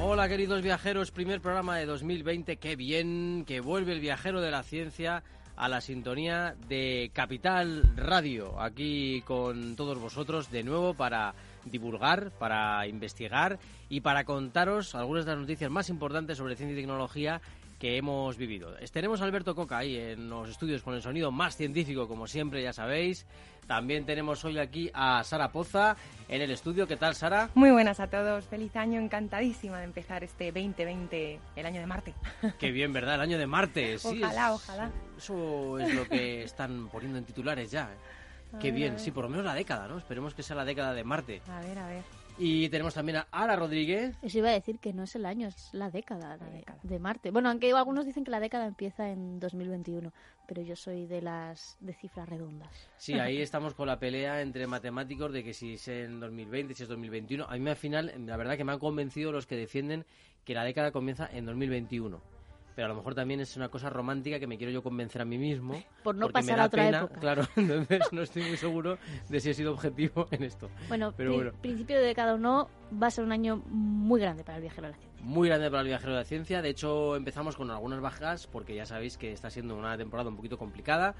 Hola queridos viajeros, primer programa de 2020, qué bien que vuelve el viajero de la ciencia a la sintonía de Capital Radio, aquí con todos vosotros de nuevo para divulgar, para investigar y para contaros algunas de las noticias más importantes sobre ciencia y tecnología que hemos vivido. Tenemos a Alberto Coca ahí en los estudios con el sonido más científico, como siempre, ya sabéis. También tenemos hoy aquí a Sara Poza en el estudio. ¿Qué tal, Sara? Muy buenas a todos. Feliz año. Encantadísima de empezar este 2020, el año de Marte. Qué bien, ¿verdad? El año de Marte. Sí, ojalá, ojalá. Eso es lo que están poniendo en titulares ya. ¿eh? Qué bien. Sí, por lo menos la década, ¿no? Esperemos que sea la década de Marte. A ver, a ver. Y tenemos también a Ara Rodríguez. Eso iba a decir que no es el año, es la década, de, Marte. Bueno, aunque algunos dicen que la década empieza en 2021, pero yo soy de las de cifras redondas. Sí, ahí estamos con la pelea entre matemáticos de que si es en 2020, si es 2021. A mí al final, la verdad que me han convencido los que defienden que la década comienza en 2021 pero a lo mejor también es una cosa romántica que me quiero yo convencer a mí mismo. Por no pasar a otra época. Claro, entonces no estoy muy seguro de si he sido objetivo en esto. Bueno, pero bueno. principio de cada uno va a ser un año muy grande para el viajero de la ciencia. Muy grande para el viajero de la ciencia. De hecho, empezamos con algunas bajas porque ya sabéis que está siendo una temporada un poquito complicada.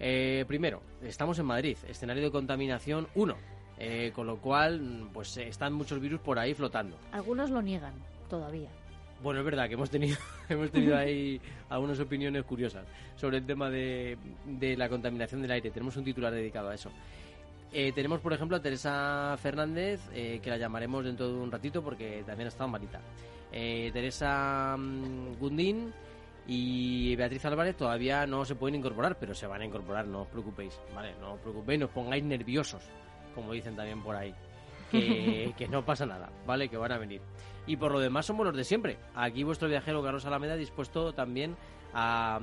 Eh, primero, estamos en Madrid, escenario de contaminación 1. Eh, con lo cual, pues están muchos virus por ahí flotando. Algunos lo niegan todavía. Bueno, es verdad que hemos tenido, hemos tenido ahí algunas opiniones curiosas sobre el tema de, de la contaminación del aire. Tenemos un titular dedicado a eso. Eh, tenemos, por ejemplo, a Teresa Fernández, eh, que la llamaremos dentro de un ratito porque también ha estado malita. Eh, Teresa mm, Gundín y Beatriz Álvarez todavía no se pueden incorporar, pero se van a incorporar, no os preocupéis, ¿vale? No os preocupéis, no os pongáis nerviosos, como dicen también por ahí. Que, que no pasa nada, ¿vale? Que van a venir. Y por lo demás somos los de siempre. Aquí vuestro viajero Carlos Alameda dispuesto también a,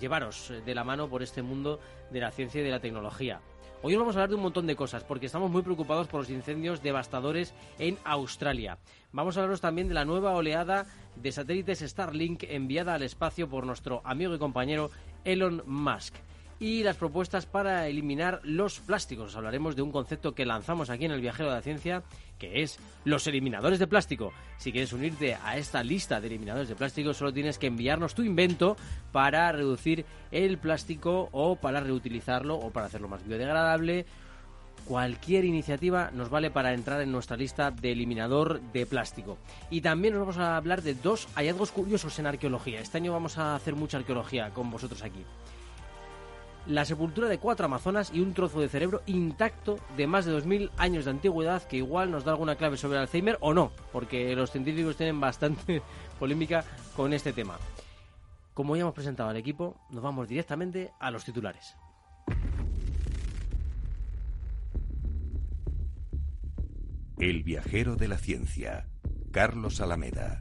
llevaros de la mano por este mundo de la ciencia y de la tecnología. Hoy os vamos a hablar de un montón de cosas porque estamos muy preocupados por los incendios devastadores en Australia. Vamos a hablaros también de la nueva oleada de satélites Starlink enviada al espacio por nuestro amigo y compañero Elon Musk y las propuestas para eliminar los plásticos. Hablaremos de un concepto que lanzamos aquí en el Viajero de la Ciencia, que es los eliminadores de plástico. Si quieres unirte a esta lista de eliminadores de plástico, solo tienes que enviarnos tu invento para reducir el plástico o para reutilizarlo o para hacerlo más biodegradable. Cualquier iniciativa nos vale para entrar en nuestra lista de eliminador de plástico. Y también nos vamos a hablar de dos hallazgos curiosos en arqueología. Este año vamos a hacer mucha arqueología con vosotros aquí la sepultura de cuatro amazonas y un trozo de cerebro intacto de más de 2.000 años de antigüedad que igual nos da alguna clave sobre Alzheimer o no, porque los científicos tienen bastante polémica con este tema. Como ya hemos presentado al equipo, nos vamos directamente a los titulares. El viajero de la ciencia, Carlos Alameda.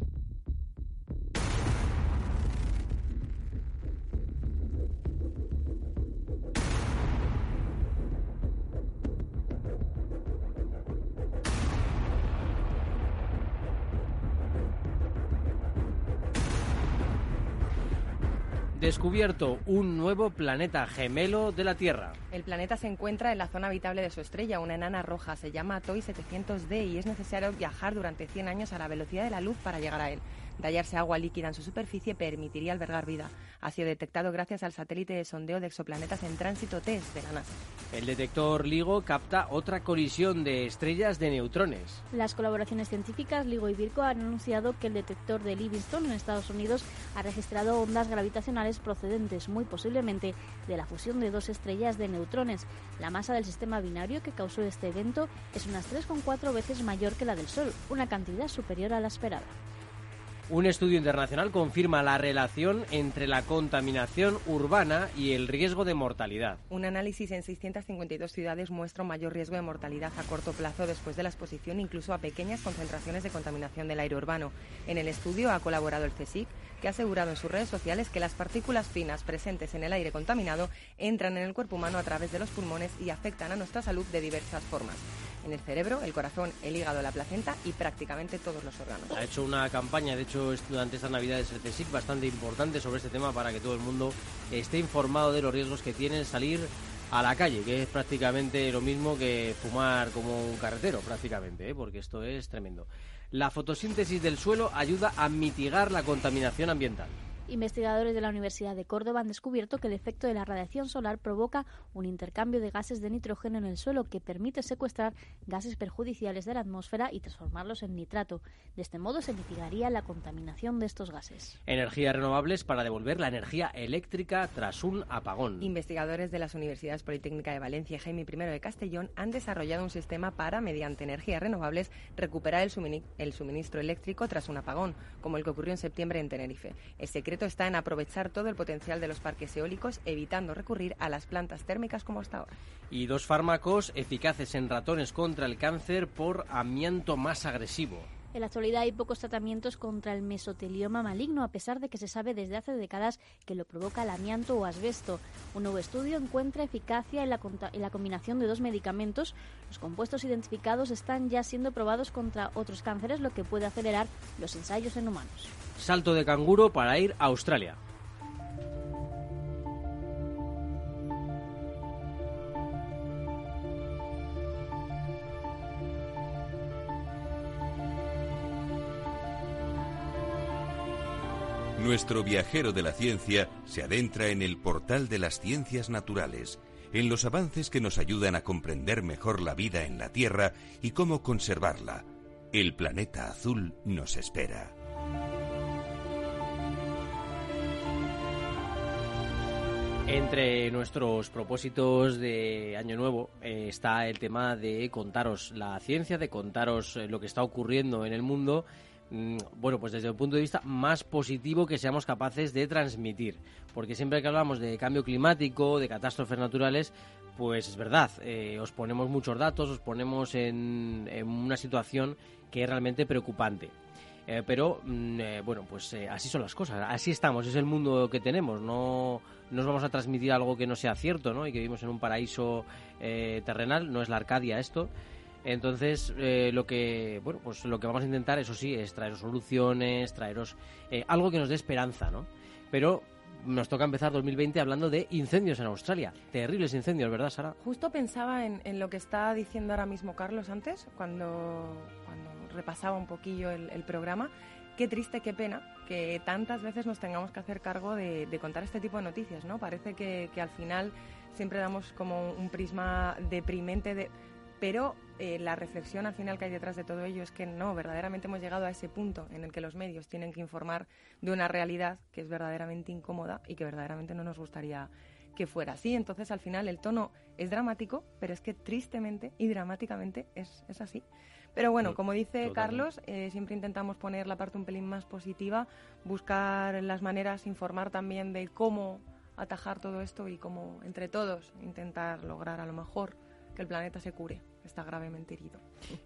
Descubierto un nuevo planeta gemelo de la Tierra. El planeta se encuentra en la zona habitable de su estrella, una enana roja. Se llama TOI 700D y es necesario viajar durante 100 años a la velocidad de la luz para llegar a él de hallarse agua líquida en su superficie permitiría albergar vida. Ha sido detectado gracias al satélite de sondeo de exoplanetas en tránsito TESS de la NASA. El detector LIGO capta otra colisión de estrellas de neutrones. Las colaboraciones científicas LIGO y Virgo han anunciado que el detector de Livingston en Estados Unidos ha registrado ondas gravitacionales procedentes muy posiblemente de la fusión de dos estrellas de neutrones. La masa del sistema binario que causó este evento es unas 3,4 veces mayor que la del Sol, una cantidad superior a la esperada. Un estudio internacional confirma la relación entre la contaminación urbana y el riesgo de mortalidad. Un análisis en 652 ciudades muestra un mayor riesgo de mortalidad a corto plazo después de la exposición incluso a pequeñas concentraciones de contaminación del aire urbano. En el estudio ha colaborado el CSIC, que ha asegurado en sus redes sociales que las partículas finas presentes en el aire contaminado entran en el cuerpo humano a través de los pulmones y afectan a nuestra salud de diversas formas en el cerebro, el corazón, el hígado, la placenta y prácticamente todos los órganos. Ha hecho una campaña, de hecho, durante estas navidades el CSIC bastante importante sobre este tema para que todo el mundo esté informado de los riesgos que tiene salir a la calle, que es prácticamente lo mismo que fumar como un carretero, prácticamente, ¿eh? porque esto es tremendo. La fotosíntesis del suelo ayuda a mitigar la contaminación ambiental. Investigadores de la Universidad de Córdoba han descubierto que el efecto de la radiación solar provoca un intercambio de gases de nitrógeno en el suelo que permite secuestrar gases perjudiciales de la atmósfera y transformarlos en nitrato. De este modo se mitigaría la contaminación de estos gases. Energías renovables para devolver la energía eléctrica tras un apagón. Investigadores de las Universidades Politécnica de Valencia y Jaime I de Castellón han desarrollado un sistema para, mediante energías renovables, recuperar el, el suministro eléctrico tras un apagón, como el que ocurrió en septiembre en Tenerife. El secreto está en aprovechar todo el potencial de los parques eólicos, evitando recurrir a las plantas térmicas como hasta ahora. Y dos fármacos eficaces en ratones contra el cáncer por amianto más agresivo. En la actualidad hay pocos tratamientos contra el mesotelioma maligno, a pesar de que se sabe desde hace décadas que lo provoca el amianto o asbesto. Un nuevo estudio encuentra eficacia en la, combinación de dos medicamentos. Los compuestos identificados están ya siendo probados contra otros cánceres, lo que puede acelerar los ensayos en humanos. Salto de canguro para ir a Australia. Nuestro viajero de la ciencia se adentra en el portal de las ciencias naturales, en los avances que nos ayudan a comprender mejor la vida en la Tierra y cómo conservarla. El planeta azul nos espera. Entre nuestros propósitos de Año Nuevo eh, está el tema de contaros la ciencia, de contaros eh, lo que está ocurriendo en el mundo bueno, pues desde un punto de vista más positivo que seamos capaces de transmitir. Porque siempre que hablamos de cambio climático, de catástrofes naturales, pues es verdad, eh, os ponemos muchos datos, os ponemos en, una situación que es realmente preocupante. Eh, pero, mm, eh, bueno, pues así son las cosas, así estamos, es el mundo que tenemos, no, nos vamos a transmitir algo que no sea cierto, ¿no? Y que vivimos en un paraíso terrenal, no es la Arcadia esto, entonces, eh, lo que bueno, pues lo que vamos a intentar, eso sí, es traeros soluciones, traeros eh, algo que nos dé esperanza, ¿no? Pero nos toca empezar 2020 hablando de incendios en Australia. Terribles incendios, ¿verdad, Sara? Justo pensaba en, lo que está diciendo ahora mismo Carlos antes, cuando, cuando repasaba un poquillo el, programa. Qué triste, qué pena que tantas veces nos tengamos que hacer cargo de, contar este tipo de noticias, ¿no? Parece que, que al final siempre damos como un prisma deprimente de pero eh, la reflexión al final que hay detrás de todo ello es que no, verdaderamente hemos llegado a ese punto en el que los medios tienen que informar de una realidad que es verdaderamente incómoda y que verdaderamente no nos gustaría que fuera así. Entonces, al final, el tono es dramático, pero es que tristemente y dramáticamente es, así. Pero bueno, como dice Carlos, eh, siempre intentamos poner la parte un pelín más positiva, buscar las maneras, informar también de cómo atajar todo esto y cómo entre todos intentar lograr a lo mejor que el planeta se cure está gravemente herido.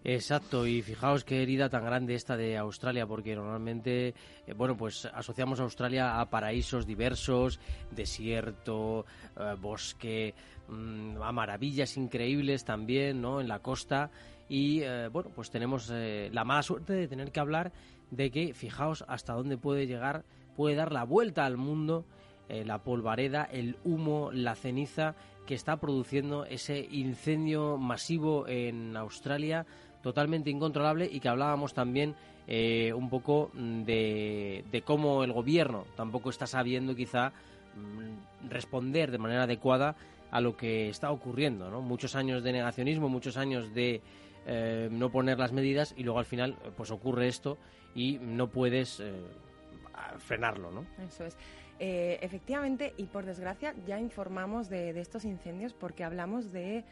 Exacto, y fijaos qué herida tan grande esta de Australia, porque normalmente, eh, bueno, pues asociamos a Australia a paraísos diversos, desierto, eh, bosque, mm, a maravillas increíbles también, ¿no? En la costa. Y eh, bueno, pues tenemos la mala suerte de tener que hablar de que, fijaos hasta dónde puede llegar, puede dar la vuelta al mundo la polvareda, el humo, la ceniza que está produciendo ese incendio masivo en Australia totalmente incontrolable y que hablábamos también eh, un poco de, cómo el gobierno tampoco está sabiendo quizá mm, responder de manera adecuada a lo que está ocurriendo. ¿no? Muchos años de negacionismo, muchos años de eh, no poner las medidas y luego al final pues ocurre esto y no puedes eh, frenarlo. ¿no? Eso es. Eh, efectivamente, y por desgracia, ya informamos de, estos incendios porque hablamos de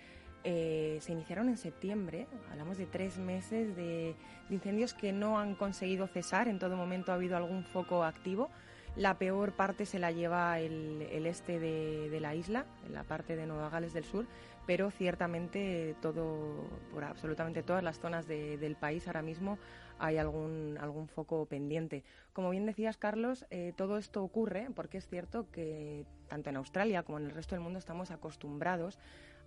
eh, se iniciaron en septiembre. Hablamos de tres meses de, incendios que no han conseguido cesar. En todo momento ha habido algún foco activo. La peor parte se la lleva el, este de, la isla, la parte de Nueva Gales del Sur, pero ciertamente todo, por absolutamente todas las zonas del país ahora mismo hay algún, algún foco pendiente. Como bien decías, Carlos, eh, todo esto ocurre porque es cierto que tanto en Australia como en el resto del mundo estamos acostumbrados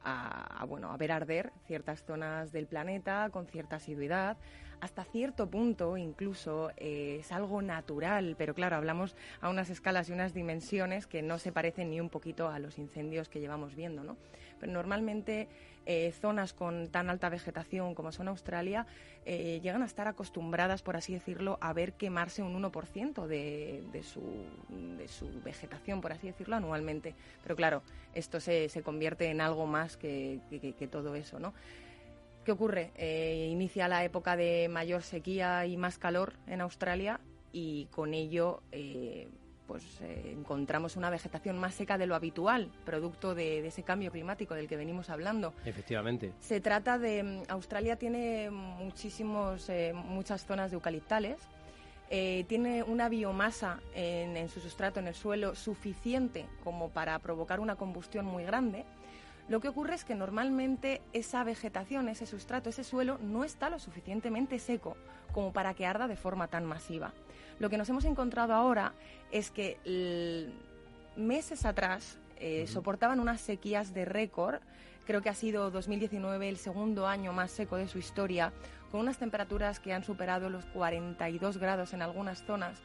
a, bueno, a ver arder ciertas zonas del planeta con cierta asiduidad. Hasta cierto punto incluso eh, es algo natural, pero claro, hablamos a unas escalas y unas dimensiones que no se parecen ni un poquito a los incendios que llevamos viendo, ¿no? Pero normalmente eh, zonas con tan alta vegetación como son Australia eh, llegan a estar acostumbradas, por así decirlo, a ver quemarse un 1% de, de, su, vegetación, por así decirlo, anualmente. Pero claro, esto se, se convierte en algo más que, que, todo eso, ¿no? ¿Qué ocurre? Eh, inicia la época de mayor sequía y más calor en Australia y con ello pues eh, encontramos una vegetación más seca de lo habitual, producto de, ese cambio climático del que venimos hablando. Efectivamente. Se trata de mm, Australia tiene muchísimos eh, muchas zonas de eucaliptales. Eh, tiene una biomasa en, en su sustrato, en el suelo, suficiente como para provocar una combustión muy grande. Lo que ocurre es que normalmente esa vegetación, ese sustrato, ese suelo no está lo suficientemente seco como para que arda de forma tan masiva. Lo que nos hemos encontrado ahora es que meses atrás eh, soportaban unas sequías de récord. Creo que ha sido 2019 el segundo año más seco de su historia, con unas temperaturas que han superado los 42 grados en algunas zonas.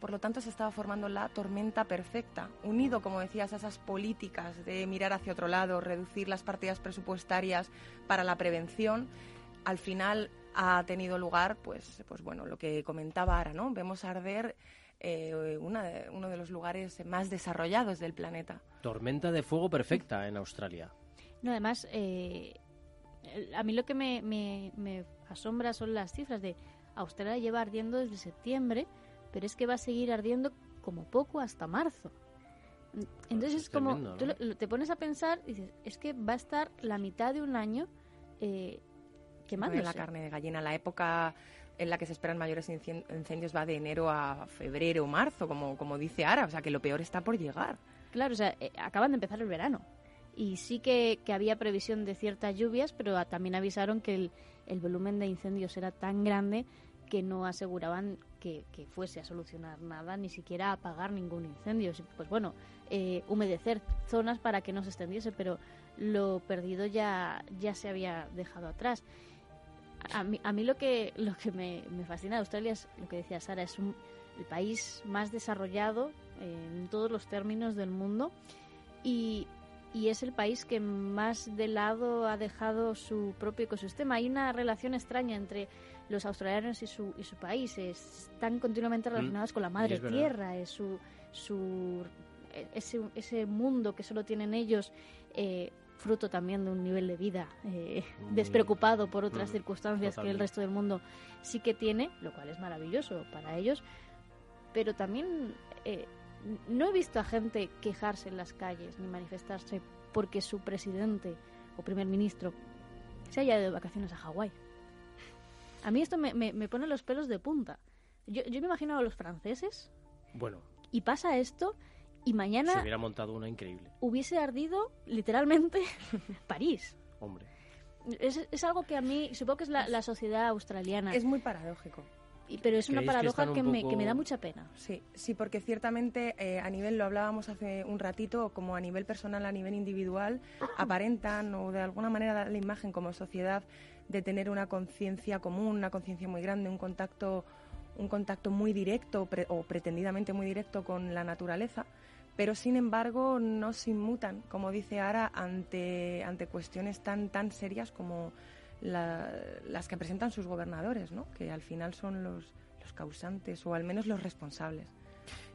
Por lo tanto, se estaba formando la tormenta perfecta, unido, como decías, a esas políticas de mirar hacia otro lado, reducir las partidas presupuestarias para la prevención. Al final ha tenido lugar, pues, pues bueno, lo que comentaba ahora, ¿no? Vemos arder eh, uno de los lugares más desarrollados del planeta. Tormenta de fuego perfecta en Australia. No, además, eh, a mí lo que me, me, asombra son las cifras de Australia lleva ardiendo desde septiembre, pero es que va a seguir ardiendo como poco hasta marzo. Entonces es como, tú te pones a pensar y dices, es que va a estar la mitad de un año eh, quemándose. La carne de gallina, la época en la que se esperan mayores incendios va de enero a febrero o marzo, como, como dice Ara, o sea que lo peor está por llegar. Claro, o sea, eh, acaban de empezar el verano y sí que, había previsión de ciertas lluvias, pero también avisaron que el, el, volumen de incendios era tan grande que no aseguraban que, fuese a solucionar nada, ni siquiera a apagar ningún incendio. Pues bueno, eh, humedecer zonas para que no se extendiese, pero lo perdido ya, ya se había dejado atrás. A mí, a mí lo que, lo que me, fascina de Australia es lo que decía Sara, es un, el país más desarrollado en todos los términos del mundo y, y es el país que más de lado ha dejado su propio ecosistema. Hay una relación extraña entre los australianos y su, y su país. Están continuamente mm, relacionados con la madre tierra, es su, su, ese, ese mundo que solo tienen ellos. Eh, fruto también de un nivel de vida eh, despreocupado por otras circunstancias que el resto del mundo sí que tiene, lo cual es maravilloso para ellos, pero también eh, no he visto a gente quejarse en las calles ni manifestarse porque su presidente o primer ministro se haya ido de vacaciones a Hawái. A mí esto me, me, pone los pelos de punta. Yo, yo me imagino a los franceses. Bueno. Y pasa esto y mañana... Se hubiera montado una increíble. Hubiese ardido literalmente París. Hombre. Es, es, algo que a mí, supongo que es la, sociedad australiana. Es muy paradójico. Y, pero es una paradoja que, me, que, me, da mucha pena. Sí, sí porque ciertamente eh, a nivel, lo hablábamos hace un ratito, como a nivel personal, a nivel individual, aparentan o de alguna manera dan la imagen como sociedad de tener una conciencia común, una conciencia muy grande, un contacto, un contacto muy directo o pretendidamente muy directo con la naturaleza pero sin embargo no se inmutan, como dice Ara, ante, ante cuestiones tan, tan serias como las que presentan sus gobernadores, ¿no? que al final son los, los causantes o al menos los responsables.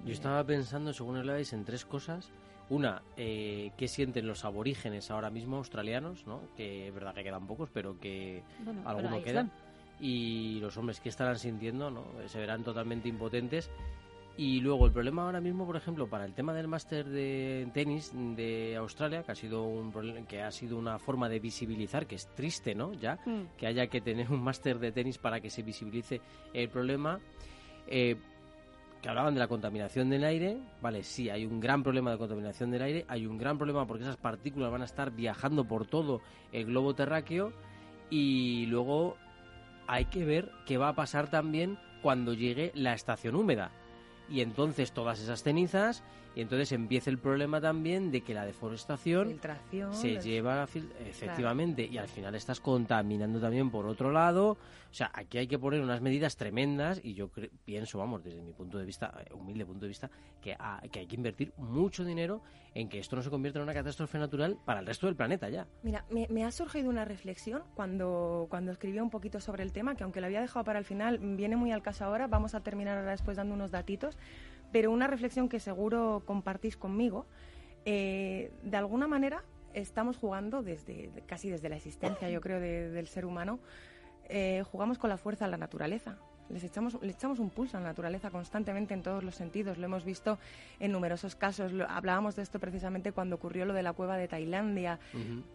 Yo estaba pensando, según hablabais, en tres cosas. Una, eh, ¿qué sienten los aborígenes ahora mismo australianos? ¿no? Que es verdad que quedan pocos, pero que algunos quedan. Y los hombres, ¿qué estarán sintiendo? ¿no? Se verán totalmente impotentes Y luego el problema ahora mismo, por ejemplo, para el tema del máster de tenis de Australia, que ha sido un que ha sido una forma de visibilizar, que es triste, ¿no? Ya Mm. que haya que tener un máster de tenis para que se visibilice el problema. Eh, que hablaban de la contaminación del aire, vale, sí, hay un gran problema de contaminación del aire, hay un gran problema porque esas partículas van a estar viajando por todo el globo terráqueo y luego hay que ver qué va a pasar también cuando llegue la estación húmeda. Y entonces todas esas cenizas, y entonces empieza el problema también de que la deforestación Filtración. se lleva a fil- efectivamente y al final estás contaminando también por otro lado o sea aquí hay que poner unas medidas tremendas y yo cre- pienso vamos desde mi punto de vista eh, humilde punto de vista que, ha- que hay que invertir mucho dinero en que esto no se convierta en una catástrofe natural para el resto del planeta ya Mira, me, me ha surgido una reflexión cuando, cuando escribí un poquito sobre el tema, que aunque lo había dejado para el final, viene muy al caso ahora. Vamos a terminar ahora después dando unos datitos, pero una reflexión que seguro compartís conmigo. Eh, de alguna manera estamos jugando desde casi desde la existencia, yo creo, de- del ser humano. eh, jugamos con la fuerza a la naturaleza. Les echamos, le echamos un pulso a la naturaleza constantemente en todos los sentidos. Lo hemos visto en numerosos casos. Lo- hablábamos de esto precisamente cuando ocurrió lo de la cueva de Tailandia.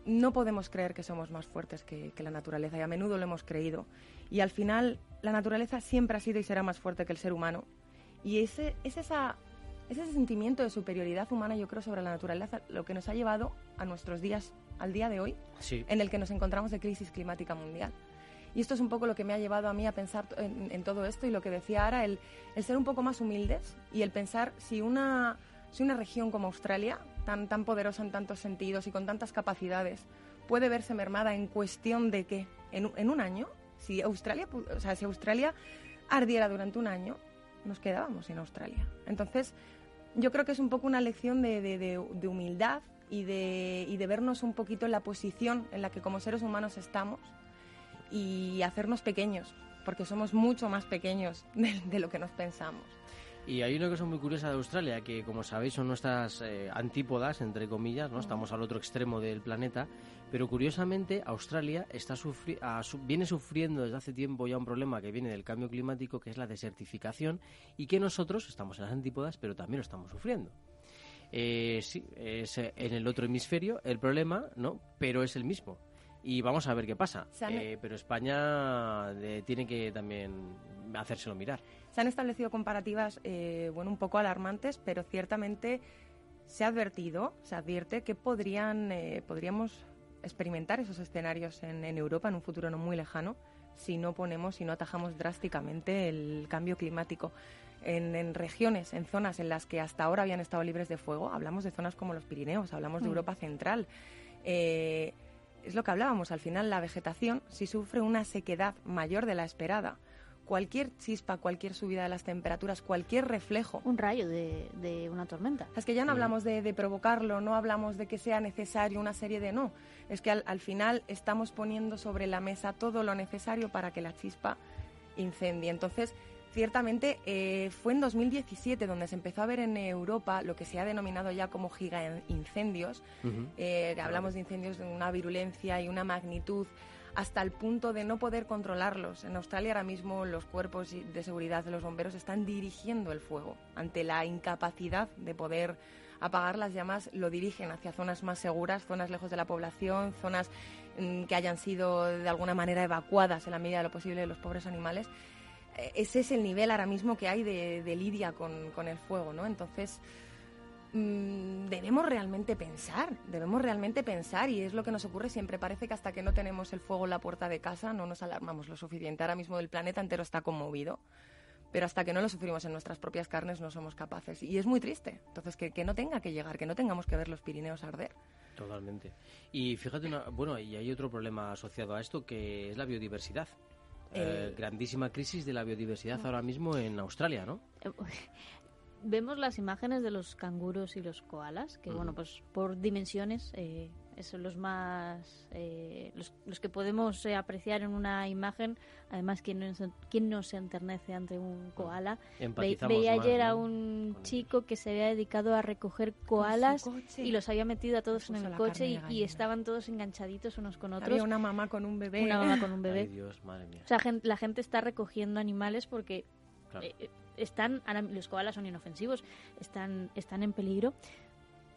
No podemos creer que somos más fuertes que, que la naturaleza y a menudo lo hemos creído. Y al final la naturaleza siempre ha sido y será más fuerte que el ser humano. Y ese, es esa, ese sentimiento de superioridad humana, yo creo, sobre la naturaleza, lo que nos ha llevado a nuestros días, al día de hoy, sí en el que nos encontramos de crisis climática mundial. Y esto es un poco lo que me ha llevado a mí a pensar en, en todo esto y lo que decía ahora, el, el ser un poco más humildes y el pensar si una, si una región como Australia, tan, tan poderosa en tantos sentidos y con tantas capacidades, puede verse mermada en cuestión de que en, un- en un año, si Australia, o sea, si Australia ardiera durante un año, nos quedábamos sin Australia. Entonces, yo creo que es un poco una lección de, de- de- de humildad y de, y de vernos un poquito en la posición en la que como seres humanos estamos y hacernos pequeños, porque somos mucho más pequeños de, de lo que nos pensamos. Y hay una cosa muy curiosa de Australia, que como sabéis son nuestras eh, antípodas, entre comillas, ¿no? Estamos al otro extremo del planeta, pero curiosamente Australia está sufri- su- viene sufriendo desde hace tiempo ya un problema que viene del cambio climático, que es la desertificación, y que nosotros estamos en las antípodas, pero también lo estamos sufriendo. Eh, sí, es eh, en el otro hemisferio el problema, ¿no? Pero es el mismo. Y vamos a ver qué pasa. Eh, pero España tiene que también hacérselo mirar. Se han establecido comparativas, eh, bueno, un poco alarmantes, pero ciertamente se ha advertido, se advierte que podrían, podríamos experimentar esos escenarios en, en Europa en un futuro no muy lejano si no ponemos, si no atajamos drásticamente el cambio climático. En, en regiones, en zonas en las que hasta ahora habían estado libres de fuego, hablamos de zonas como los Pirineos, hablamos de Mm. Europa Central. Eh, es lo que hablábamos, al final la vegetación, si sufre una sequedad mayor de la esperada, cualquier chispa, cualquier subida de las temperaturas, cualquier reflejo. Un rayo de, de una tormenta. Es que ya no hablamos de, de provocarlo, no hablamos de que sea necesario una serie de no. Es que al, al final estamos poniendo sobre la mesa todo lo necesario para que la chispa incendie. Entonces, ciertamente eh, fue en 2017 donde se empezó a ver en Europa lo que se ha denominado ya como gigaincendios, Ujú. eh, hablamos de incendios de una virulencia y una magnitud hasta el punto de no poder controlarlos. En Australia ahora mismo los cuerpos de seguridad de los bomberos están dirigiendo el fuego. Ante la incapacidad de poder apagar las llamas, lo dirigen hacia zonas más seguras, zonas lejos de la población, zonas mm, que hayan sido de alguna manera evacuadas en la medida de lo posible de los pobres animales. Eh, Ese es el nivel ahora mismo que hay de, de lidia con, con el fuego, ¿no? Entonces, mm, debemos realmente pensar, debemos realmente pensar y es lo que nos ocurre siempre. Parece que hasta que no tenemos el fuego en la puerta de casa no nos alarmamos lo suficiente. Ahora mismo el planeta entero está conmovido, pero hasta que no lo sufrimos en nuestras propias carnes no somos capaces. Y es muy triste. Entonces, que, que no tenga que llegar, que no tengamos que ver los Pirineos arder. Totalmente. Y fíjate, una, bueno, y hay otro problema asociado a esto que es la biodiversidad. Eh, Eh, grandísima crisis de la biodiversidad ahora mismo en Australia, ¿no? Vemos las imágenes de los canguros y los koalas, que bueno, pues por dimensiones eh, son los más eh, los, los que podemos eh, apreciar en una imagen. Además, ¿quién no, se- quién no se enternece ante un koala? Ve- veía más, ayer a un chico que se había dedicado a recoger koalas y los había metido a todos en el coche y, estaban todos enganchaditos unos con otros. Había una mamá con un bebé. Una mamá con un bebé. Ay, Dios, madre mía. O sea, la gente está recogiendo animales porque eh, están, los koalas son inofensivos, están, están en peligro.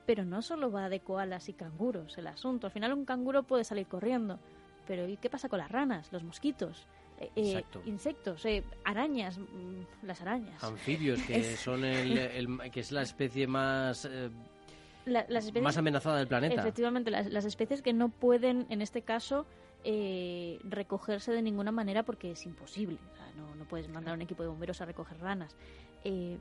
Pero no solo va de koalas y canguros el asunto. Al final un canguro puede salir corriendo. Pero ¿y qué pasa con las ranas, los mosquitos? Eh, insectos, arañas, mm, las arañas. Anfibios, que son el, que es la especie más más amenazada del planeta. Efectivamente, las, especies que no pueden, en este caso, eh, recogerse de ninguna manera porque es imposible. no, no, puedes mandar un equipo de bomberos a recoger ranas. Eh,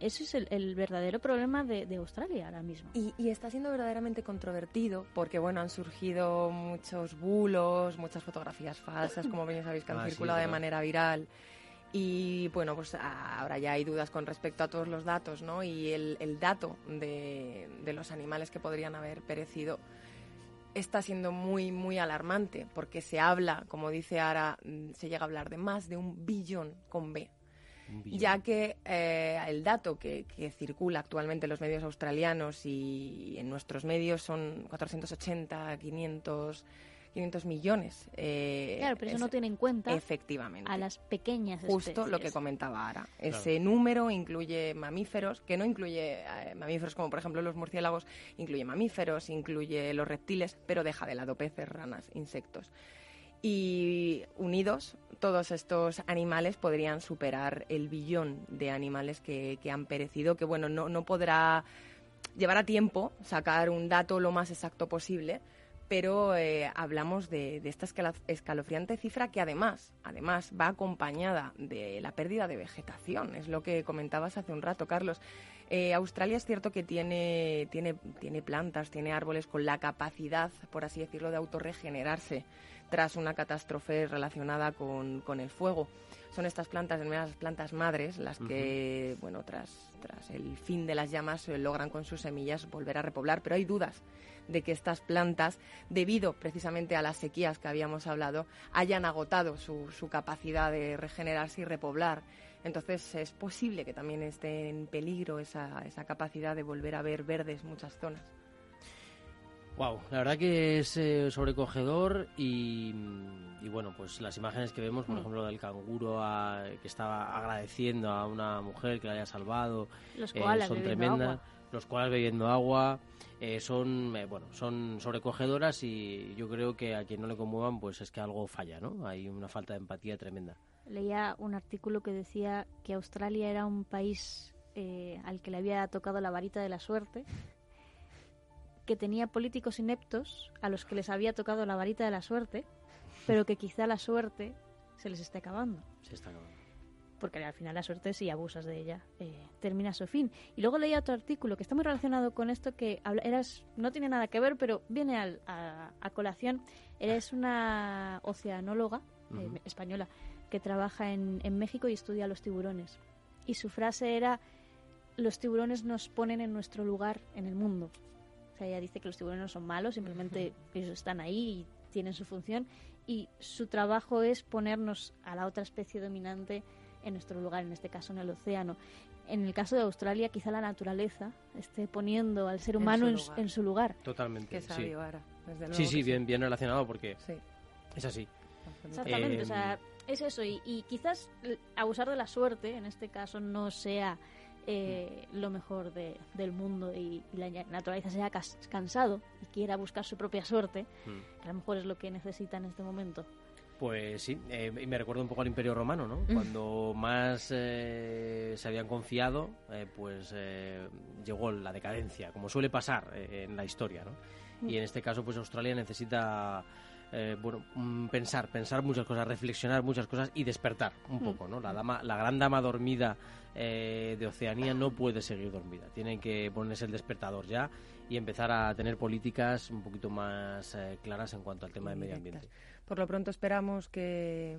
ese es el, verdadero problema de, Australia ahora mismo. Y, está siendo verdaderamente controvertido porque, bueno, han surgido muchos bulos, muchas fotografías falsas, como bien sabéis, que han ah, circulado de manera viral. Y bueno, pues ahora ya hay dudas con respecto a todos los datos, ¿no? Y el, dato de, los animales que podrían haber perecido está siendo muy, muy alarmante, porque se habla, como dice Ara, mm, se llega a hablar de más de un billón con B. Ya que eh, el dato que, que, circula actualmente en los medios australianos y en nuestros medios son 480, 500 500 millones. Eh, claro, pero eso no tiene en cuenta efectivamente, a las pequeñas Justo lo que comentaba ahora. Ese número incluye mamíferos, que no incluye eh, mamíferos como por ejemplo los murciélagos, incluye mamíferos, incluye los reptiles, pero deja de lado peces, ranas, insectos. Y unidos, todos estos animales podrían superar el billón de animales que, que han perecido, que bueno, no, no podrá llevar a tiempo sacar un dato lo más exacto posible, pero eh, hablamos de, esta escalofriante cifra que además, además va acompañada de la pérdida de vegetación, es lo que comentabas hace un rato, Carlos. Eh, Australia es cierto que tiene, tiene, tiene plantas, tiene árboles con la capacidad, por así decirlo, de autorregenerarse tras una catástrofe relacionada con, con el fuego. Son estas plantas, las plantas madres, las que, bueno, tras, tras el fin de las llamas eh, logran con sus semillas volver a repoblar, pero hay dudas de que estas plantas, debido precisamente a las sequías que habíamos hablado, hayan agotado su, su capacidad de regenerarse y repoblar. Entonces es posible que también esté en peligro esa, esa capacidad de volver a ver verdes muchas zonas. Wow, la verdad que es eh, sobrecogedor y, bueno, pues las imágenes que vemos, por mm. ejemplo, del canguro que estaba agradeciendo a una mujer que la haya salvado, Los eh, son tremendas. Los koalas bebiendo agua, eh, son, eh, bueno, son sobrecogedoras y yo creo que a quien no le conmuevan pues es que algo falla, ¿no? Hay una falta de empatía tremenda. Leía un artículo que decía que Australia era un país eh, al que le había tocado la varita de la suerte, que tenía políticos ineptos a los que les había tocado la varita de la suerte, pero que quizá la suerte se les esté acabando. Se está acabando porque al final la suerte, si abusas de ella, eh, termina su fin. Y luego leía otro artículo que está muy relacionado con esto, que eras, no tiene nada que ver, pero viene a, colación. Eres una oceanóloga eh, española que trabaja en, en México y estudia los tiburones. Y su frase era, los tiburones nos ponen en nuestro lugar en el mundo. O sea, ella dice que los tiburones no son malos, simplemente ellos están ahí y tienen su función. Y su trabajo es ponernos a la otra especie dominante en nuestro lugar, en este caso en el océano. En el caso de Australia, quizá la naturaleza esté poniendo al ser humano en su lugar. Totalmente. sí. sí, sí, bien, bien relacionado porque es así. Exactamente, o sea, em, es eso. Y, quizás abusar de la suerte, en este caso, no sea eh, lo mejor del mundo y, la naturaleza sea cansado y quiera buscar su propia suerte, mm. que a lo mejor es lo que necesita en este momento. Pues sí, eh, me recuerda un poco al Imperio Romano, ¿no? Mm. Cuando más eh, se habían confiado, eh, pues llegó la decadencia, como suele pasar en la historia, ¿no? Y en este caso, pues Australia necesita bueno, mm, pensar, pensar muchas cosas, reflexionar muchas cosas y despertar un mm. poco, ¿no? La, dama, la gran dama dormida de Oceanía no puede seguir dormida. Tiene que ponerse el despertador ya y empezar a tener políticas un poquito más claras en cuanto al tema del medio ambiente. Por lo pronto esperamos que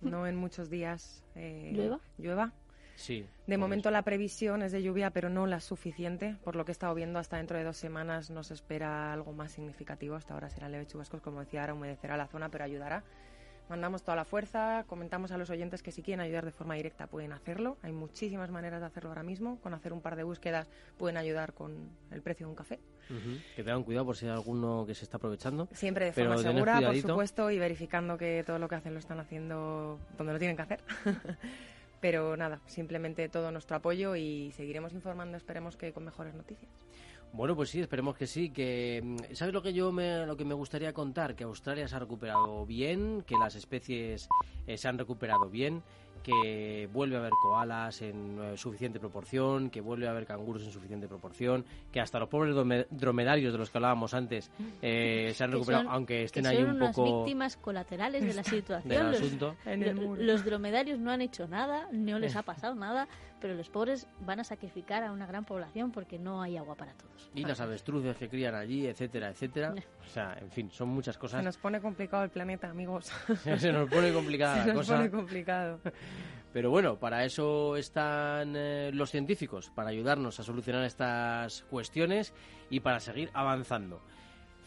no en muchos días eh, ¿Llueva? llueva. Sí. De momento la previsión es de lluvia, pero no la suficiente. Por lo que he estado viendo, hasta dentro de dos semanas nos espera algo más significativo. Hasta ahora serán leves chubascos, como decía, ahora humedecerá la zona, pero ayudará mandamos toda la fuerza, comentamos a los oyentes que si quieren ayudar de forma directa pueden hacerlo. Hay muchísimas maneras de hacerlo ahora mismo. Con hacer un par de búsquedas pueden ayudar con el precio de un café. Que tengan cuidado por si hay alguno que se está aprovechando. Siempre de forma segura, por supuesto, y verificando que todo lo que hacen lo están haciendo donde lo tienen que hacer. Pero nada, simplemente todo nuestro apoyo y seguiremos informando, esperemos que con mejores noticias. Bueno, pues sí, esperemos que sí. Que mm, sabes lo que yo me, lo que me gustaría contar, que Australia se ha recuperado bien, que las especies eh, se han recuperado bien, que vuelve a haber koalas en eh, suficiente proporción, que vuelve a haber canguros en suficiente proporción, que hasta los pobres dromedarios de los que hablábamos antes eh, se han recuperado, aunque estén ahí un poco. Son víctimas colaterales de la situación. los, los, dromedarios no han hecho nada, no les ha pasado nada, pero los pobres van a sacrificar a una gran población porque no hay agua para todos. Y las avestruces que crían allí, etcétera, etcétera. O sea, en fin, son muchas cosas. Se nos pone complicado el planeta, amigos. se nos pone complicada Se nos pone complicado. Pero bueno, para eso están eh, los científicos, para ayudarnos a solucionar estas cuestiones y para seguir avanzando.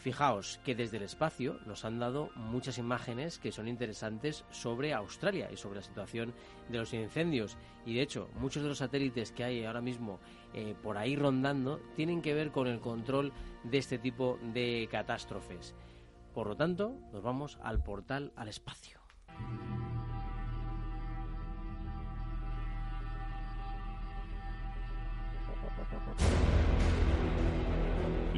Fijaos que desde el espacio nos han dado muchas imágenes que son interesantes sobre Australia y sobre la situación de los incendios. Y de hecho, muchos de los satélites que hay ahora mismo eh, por ahí rondando tienen que ver con el control de este tipo de catástrofes. Por lo tanto, nos vamos al portal al espacio.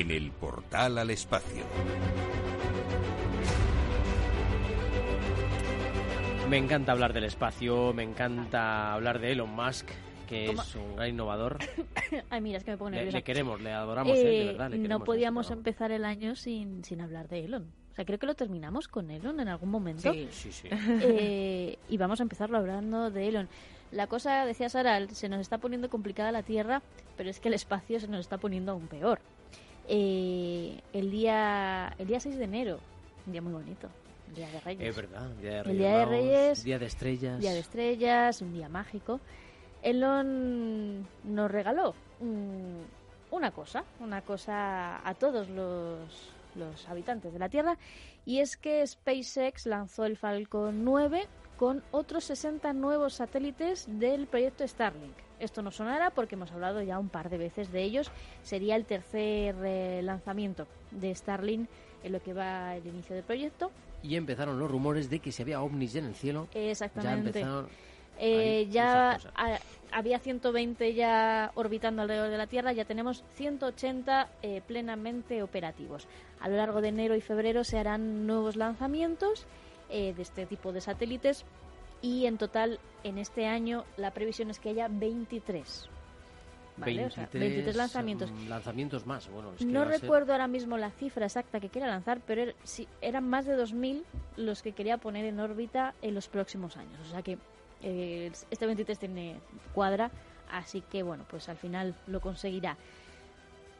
en el portal al espacio. Me encanta hablar del espacio, me encanta hablar de Elon Musk, que es un gran innovador. Ay, mira, es que me pongo nerviosa. Le, queremos, le adoramos, eh, de verdad. no podíamos empezar el año sin, sin hablar de Elon. O sea, creo que lo terminamos con Elon en algún momento. Sí, sí, sí. Eh, y vamos a empezarlo hablando de Elon. La cosa, decía Sara, se nos está poniendo complicada la Tierra, pero es que el espacio se nos está poniendo aún peor eh, el día el día 6 de enero, un día muy bonito, Día de Reyes. Es verdad, Día de Reyes. El Día de Reyes, Día de Estrellas. Día de Estrellas, un día mágico. Elon nos regaló una cosa, una cosa a todos los, los habitantes de la Tierra, y es que SpaceX lanzó el Falcon 9 con otros 60 nuevos satélites del proyecto Starlink. Esto no sonará porque hemos hablado ya un par de veces de ellos. Sería el tercer eh, lanzamiento de Starlink en lo que va el inicio del proyecto. Y empezaron los rumores de que si había ovnis en el cielo. Exactamente. Ya empezaron eh, ya había 120 ya orbitando alrededor de la Tierra, ya tenemos 180 eh, plenamente operativos. A lo largo de enero y febrero se harán nuevos lanzamientos de este tipo de satélites y en total en este año la previsión es que haya 23. 23, lanzamientos. Mm, lanzamientos más, bueno. no recuerdo ahora mismo la cifra exacta que quiera lanzar, pero er, eran más de 2.000 los que quería poner en órbita en los próximos años. O sea que eh, este 23 tiene cuadra, así que bueno, pues al final lo conseguirá.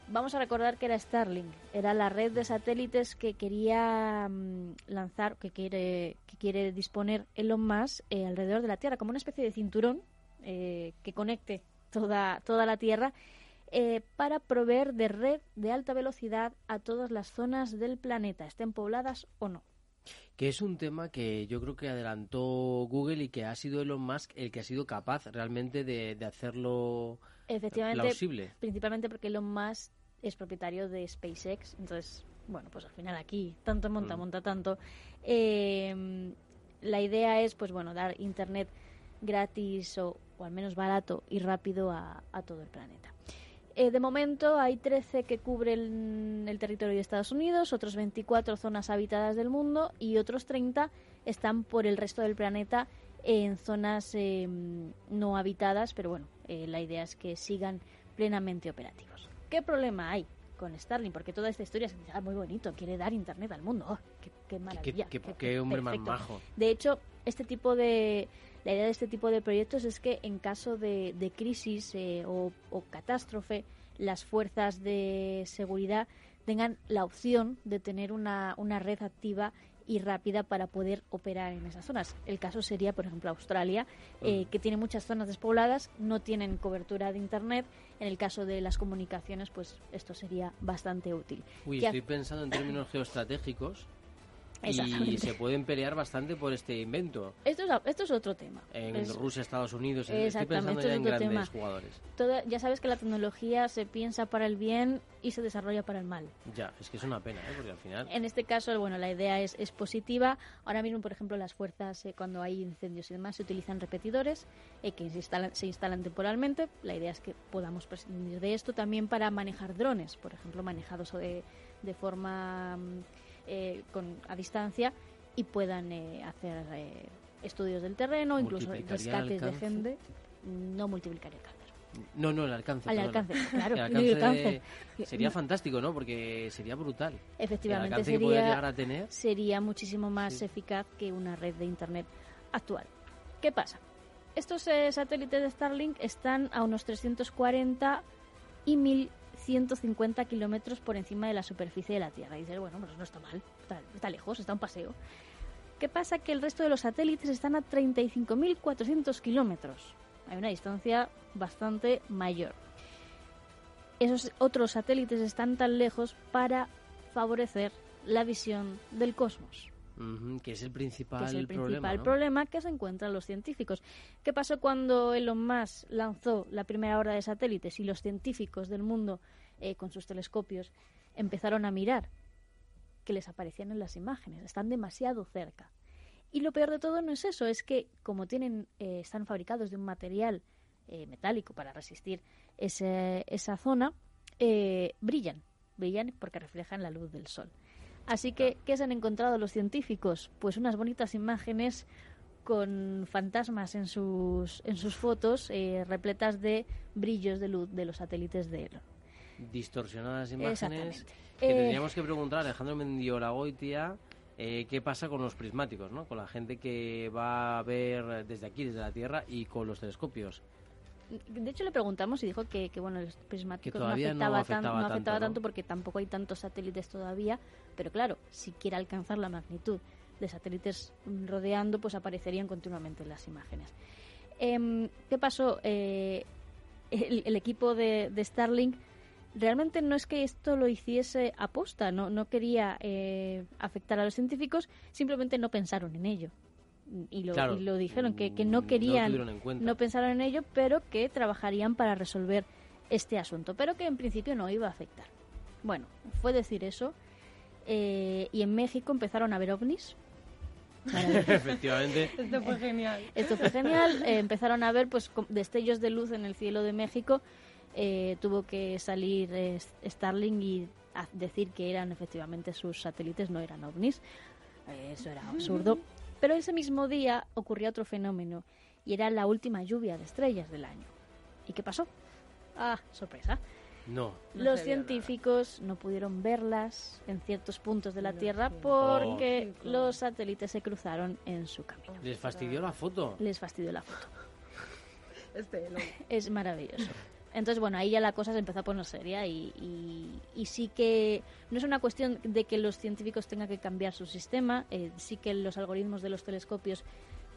Vamos a recordar que era Starlink, era la red de satélites que quería mm, lanzar, que quiere, que quiere disponer Elon Musk eh, alrededor de la Tierra, como una especie de cinturón eh, que conecte toda, toda la Tierra eh, para proveer de red de alta velocidad a todas las zonas del planeta, estén pobladas o no. Que es un tema que yo creo que adelantó Google y que ha sido Elon Musk el que ha sido capaz realmente de, de hacerlo Efectivamente, principalmente porque Elon Musk es propietario de SpaceX, entonces, bueno, pues al final aquí, tanto monta, mm. monta tanto. Eh, la idea es, pues bueno, dar internet gratis o, al menos barato y rápido a, todo el planeta. Eh, de momento hay 13 que cubren el territorio de Estados Unidos, otros 24 zonas habitadas del mundo y otros 30 están por el resto del planeta en zonas em, no habitadas, pero bueno, eh, la idea es que sigan plenamente operativos. ¿Qué problema hay con Starlink? Porque toda esta historia es ah, muy bonito, quiere dar internet al mundo. Oh, qué, maravilla! Qué, hombre más majo! De hecho, este tipo de la idea de este tipo de proyectos es que en caso de, crisis eh, o, catástrofe, las fuerzas de seguridad tengan la opción de tener una, una red activa y rápida para poder operar en esas zonas. El caso sería, por ejemplo, Australia, eh, que tiene muchas zonas despobladas, no tienen cobertura de Internet. En el caso de las comunicaciones, pues esto sería bastante útil. Uy, ¿Qué estoy pensando en términos geoestratégicos y se pueden pelear bastante por este invento. Esto es, esto es otro tema. En Es- Rusia, Estados Unidos, estoy pensando esto ya es en grandes tema. jugadores. toda- ya sabes que la tecnología se piensa para el bien y se desarrolla para el mal. Ya, es que es una pena, ¿eh? porque al final... En este caso, bueno, la idea es, es positiva. Ahora mismo, por ejemplo, las fuerzas, eh, cuando hay incendios y demás, se utilizan repetidores eh, que se instalan, se instalan temporalmente. La idea es que podamos prescindir de esto también para manejar drones, por ejemplo, manejados de, de forma mm, eh, con, a distancia y puedan eh, hacer eh, estudios del terreno, incluso ¿Multiplicaría el rescates de gente. No multiplicaría el cáncer. No, no, el alcance. Al alcance, claro, El el alcance. Sería fantástico, ¿no? Porque sería brutal. El Efectivamente, que puede sería llegar a tener... sería muchísimo más Sí. eficaz que una red de Internet actual. ¿Qué pasa? Estos eh, satélites de Starlink están a unos 340 y 1150 kilómetros por encima de la superficie de la Tierra. Y dices, bueno, pues no está mal, está, está lejos, está un paseo. ¿Qué pasa? Que el resto de los satélites están a 35.400 kilómetros. Hay una distancia bastante mayor. Esos otros satélites están tan lejos para favorecer la visión del cosmos, Que es el principal, que es el problema, principal ¿no? problema que se encuentran los científicos. ¿Qué pasó cuando Elon Musk lanzó la primera hora de satélites y los científicos del mundo eh, con sus telescopios empezaron a mirar? Que les aparecían en las imágenes, están demasiado cerca. Y lo peor de todo no es eso, es que como tienen, eh, están fabricados de un material eh, metálico para resistir ese- esa zona, eh, brillan, brillan porque reflejan la luz del sol. Así que, ¿qué se han encontrado los científicos? Pues unas bonitas imágenes con fantasmas en sus, en sus fotos, eh, repletas de brillos de luz de los satélites de Elon. Distorsionadas imágenes. Que Eh, tendríamos que preguntar a Alejandro Mendioragoitia eh, qué pasa con los prismáticos, ¿no? Con la gente que va a ver desde aquí, desde la Tierra, y con los telescopios. De hecho, le preguntamos y dijo que, que bueno, los prismáticos no no afectaba, tan- afectaba no afectaba tanto, ¿no? tanto porque tampoco hay tantos satélites todavía. Pero claro, si quiere alcanzar la magnitud de satélites rodeando, pues aparecerían continuamente en las imágenes. Em, ¿Qué pasó? Eh, el, el equipo de, de Starlink realmente no es que esto lo hiciese aposta, no, no quería eh, afectar a los científicos, simplemente no pensaron en ello. Y lo, Claro, y lo dijeron, que, que no querían, tuvieron en cuenta. no pensaron en ello, pero que trabajarían para resolver este asunto, pero que en principio no iba a afectar. Bueno, fue decir eso, eh, y en México empezaron a ver ovnis. Efectivamente. Esto fue genial. Esto fue genial. eh, empezaron a ver pues com- destellos de luz en el cielo de México. Eh, tuvo que salir eh, Starlink y decir que eran efectivamente sus satélites, no eran ovnis. Eso era absurdo. Pero ese mismo día ocurrió otro fenómeno y era la última lluvia de estrellas del año. ¿Y qué pasó? Ah, sorpresa. No. No Los nada. científicos no pudieron verlas en ciertos puntos de la Tierra porque Oh. los satélites se cruzaron en su camino. Les fastidió la foto. Les fastidió la foto. Este, lo- Es maravilloso. Entonces, bueno, ahí ya la cosa se empezó a poner seria y, sí que no es una cuestión de que los científicos tengan que cambiar su sistema, eh, sí que los algoritmos de los telescopios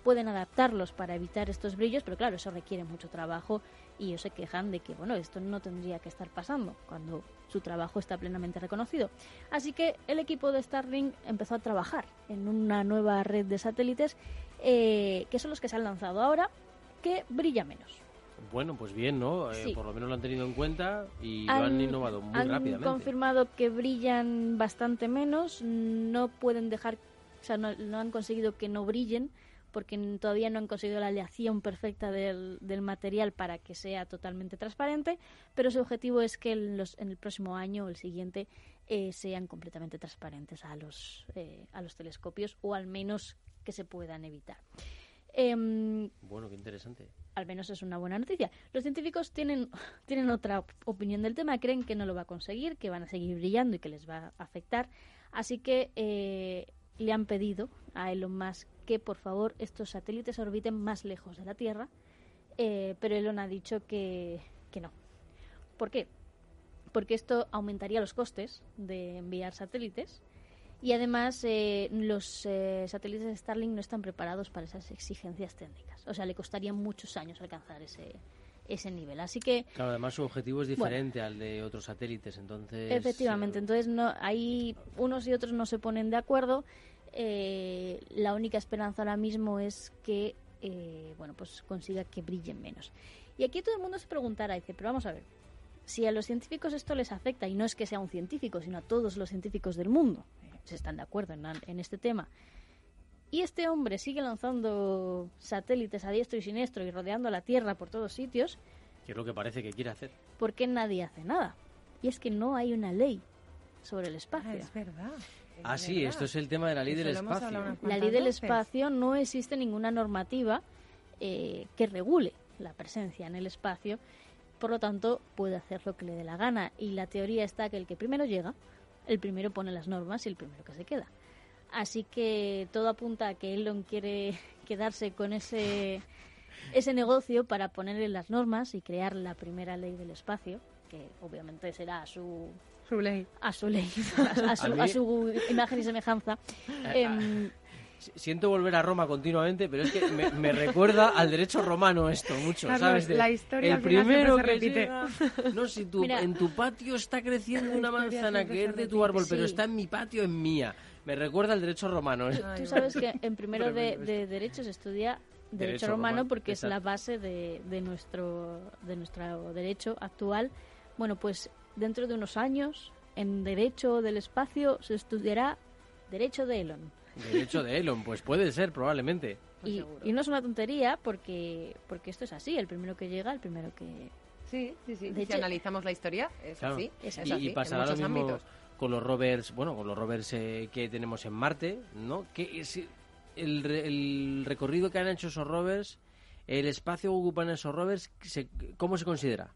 pueden adaptarlos para evitar estos brillos, pero claro, eso requiere mucho trabajo y ellos se quejan de que, bueno, esto no tendría que estar pasando cuando su trabajo está plenamente reconocido. Así que el equipo de Starlink empezó a trabajar en una nueva red de satélites eh, que son los que se han lanzado ahora, que brilla menos. Bueno, pues bien, ¿no? Eh, por lo menos lo han tenido en cuenta y lo han innovado muy han rápidamente. confirmado que brillan bastante menos, no pueden dejar, o sea, no, no han conseguido que no brillen porque todavía no han conseguido la aleación perfecta del, del material para que sea totalmente transparente, pero su objetivo es que en, los- en el próximo año o el siguiente eh, sean completamente transparentes a los, eh, a los telescopios o al menos que se puedan evitar. Em, Bueno, qué interesante. al menos es una buena noticia. Los científicos tienen, tienen otra op- opinión del tema, creen que no lo va a conseguir, que van a seguir brillando y que les va a afectar. Así que eh, le han pedido a Elon Musk que por favor estos satélites orbiten más lejos de la Tierra, eh, pero Elon ha dicho que, que no. ¿Por qué? Porque esto aumentaría los costes de enviar satélites Y además, eh, los eh, satélites de Starlink no están preparados para esas exigencias técnicas. O sea, le costaría muchos años alcanzar ese, ese nivel. Así que. Claro, además su objetivo es diferente al de otros satélites, entonces. Efectivamente, eh, entonces no, ahí unos y otros no se ponen de acuerdo. Eh, la única esperanza ahora mismo es que, eh, bueno, pues consiga que brillen menos. Y aquí todo el mundo se preguntará, dice, pero vamos a ver, si a los científicos esto les afecta, y no es que sea un científico, sino a todos los científicos del mundo, se están de acuerdo en, en este tema, y este hombre sigue lanzando satélites a diestro y siniestro y rodeando la Tierra por todos sitios, que es lo que parece que quiere hacer. ¿por qué nadie hace nada? Y es que no hay una ley sobre el espacio. Ah, es verdad. Ah, sí, verdad. esto es el tema de la ley del espacio. La ley del veces. espacio no existe ninguna normativa eh, que regule la presencia en el espacio, por lo tanto puede hacer lo que le dé la gana. Y la teoría está que el que primero llega, el primero pone las normas y el primero que se queda. Así que todo apunta a que Elon quiere quedarse con ese, ese negocio para ponerle las normas y crear la primera ley del espacio, que obviamente será a su, Su ley. a su ley, a, a su, A su imagen y semejanza. Em, Siento volver a Roma continuamente, pero es que me, me recuerda al derecho romano esto mucho, Carlos, ¿sabes? De- la historia el primero se que repite. llega- no, si tu, Mira. en tu patio está creciendo una manzana que es de tu árbol, pero está en mi patio, en mía. Me recuerda al derecho romano. ¿eh? Tú sabes que en primero de, de Derecho se estudia Derecho, Derecho romano romano, porque es la base de, de, nuestro, de nuestro derecho actual. Bueno, pues dentro de unos años, en Derecho del Espacio, se estudiará Derecho de Elon. Derecho de Elon, pues puede ser, probablemente. Pues Y, no es una tontería porque, porque esto es así, el primero que llega, el primero que... Sí, sí, sí. De si hecho- analizamos la historia, es Claro. así. Es Es y, así, y pasará en lo mismo ámbitos. con los rovers, bueno, con los rovers eh, que tenemos en Marte, ¿no? ¿Qué es el, re- el recorrido que han hecho esos rovers, el espacio que ocupan esos rovers, se- ¿cómo se considera?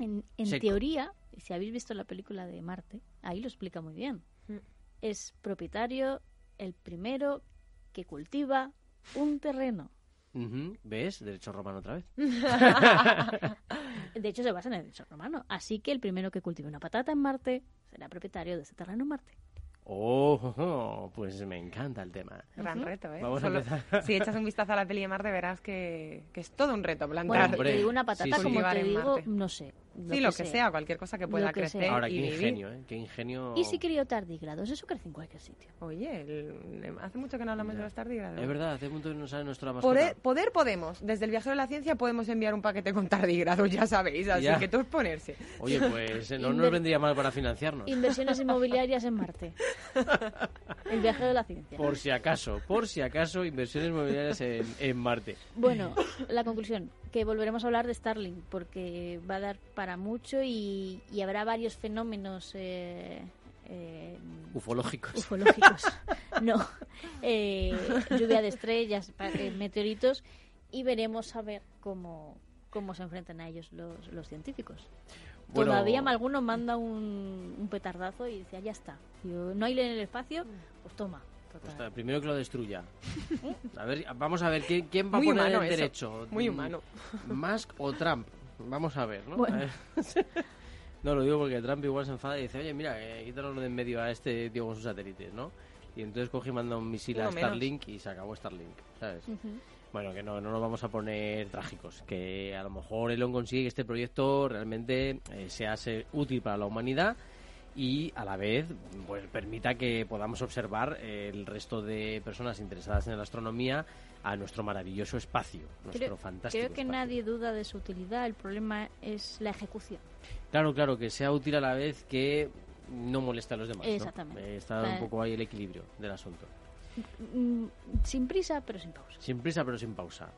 En, teoría, si habéis visto la película de Marte, ahí lo explica muy bien. Mm. Es propietario el primero que cultiva un terreno. ¿Ves? Derecho romano otra vez. De hecho, se basa en el derecho romano. Así que el primero que cultive una patata en Marte será propietario de ese terreno en Marte. Oh, pues me encanta el tema. Gran reto, ¿eh? Vamos Solo-. Si echas un vistazo a la peli de Marte, verás que, que es todo un reto Bueno, plantar. Te digo una patata, sí, sí. como te digo, Marte. no sé. Sí, lo que sea. cualquier cosa que pueda que crecer sea. Ahora, y qué vivir. ingenio, ¿eh? Qué ingenio. Y si crío tardígrados, eso crece en cualquier sitio. Oye, el- hace mucho que no hablamos Ya. de los tardígrados. Es verdad, hace mucho que no sale nuestra mascota. Poder, poder podemos. Desde el viajero de la ciencia podemos enviar un paquete con tardígrados, ya sabéis. Así Ya. que todo es ponerse. Oye, pues eh, no nos vendría mal para financiarnos. Inversiones inmobiliarias en Marte. El viaje de la ciencia. Por si acaso, por si acaso, inversiones inmobiliarias en, en Marte. Bueno, la conclusión, que volveremos a hablar de Starlink, porque va a dar para mucho y, y habrá varios fenómenos eh, eh, Ufológicos. ufológicos. no, eh, lluvia de estrellas, eh, meteoritos, y veremos a ver cómo, cómo se enfrentan a ellos los, los científicos. Bueno, Todavía alguno manda un, un petardazo y dice, "Ah, ya está. Digo, no hay ley en el espacio, pues toma. Pues, primero que lo destruya. A ver, vamos a ver, ¿quién, quién va Muy a poner el eso, derecho? muy Mm, humano. ¿Musk o Trump? Vamos a ver, ¿no? Bueno. A ver. No, lo digo porque Trump igual se enfada y dice, oye, mira, eh, quítanoslo de en medio a este tío con sus satélites, ¿no? Y entonces coge y manda un misil a menos. Starlink y se acabó Starlink, ¿sabes? Bueno, que no, no nos vamos a poner trágicos, que a lo mejor Elon consigue que este proyecto realmente eh, sea se- útil para la humanidad y a la vez pues permita que podamos observar eh, el resto de personas interesadas en la astronomía a nuestro maravilloso espacio, nuestro Creo- fantástico Creo que espacio. nadie duda de su utilidad, el problema es la ejecución. Claro, claro, que sea útil a la vez que no moleste a los demás. Exactamente. Eh, Está un poco ahí el equilibrio del asunto. Mm, Sin prisa, pero sin pausa. Sin prisa pero sin pausa.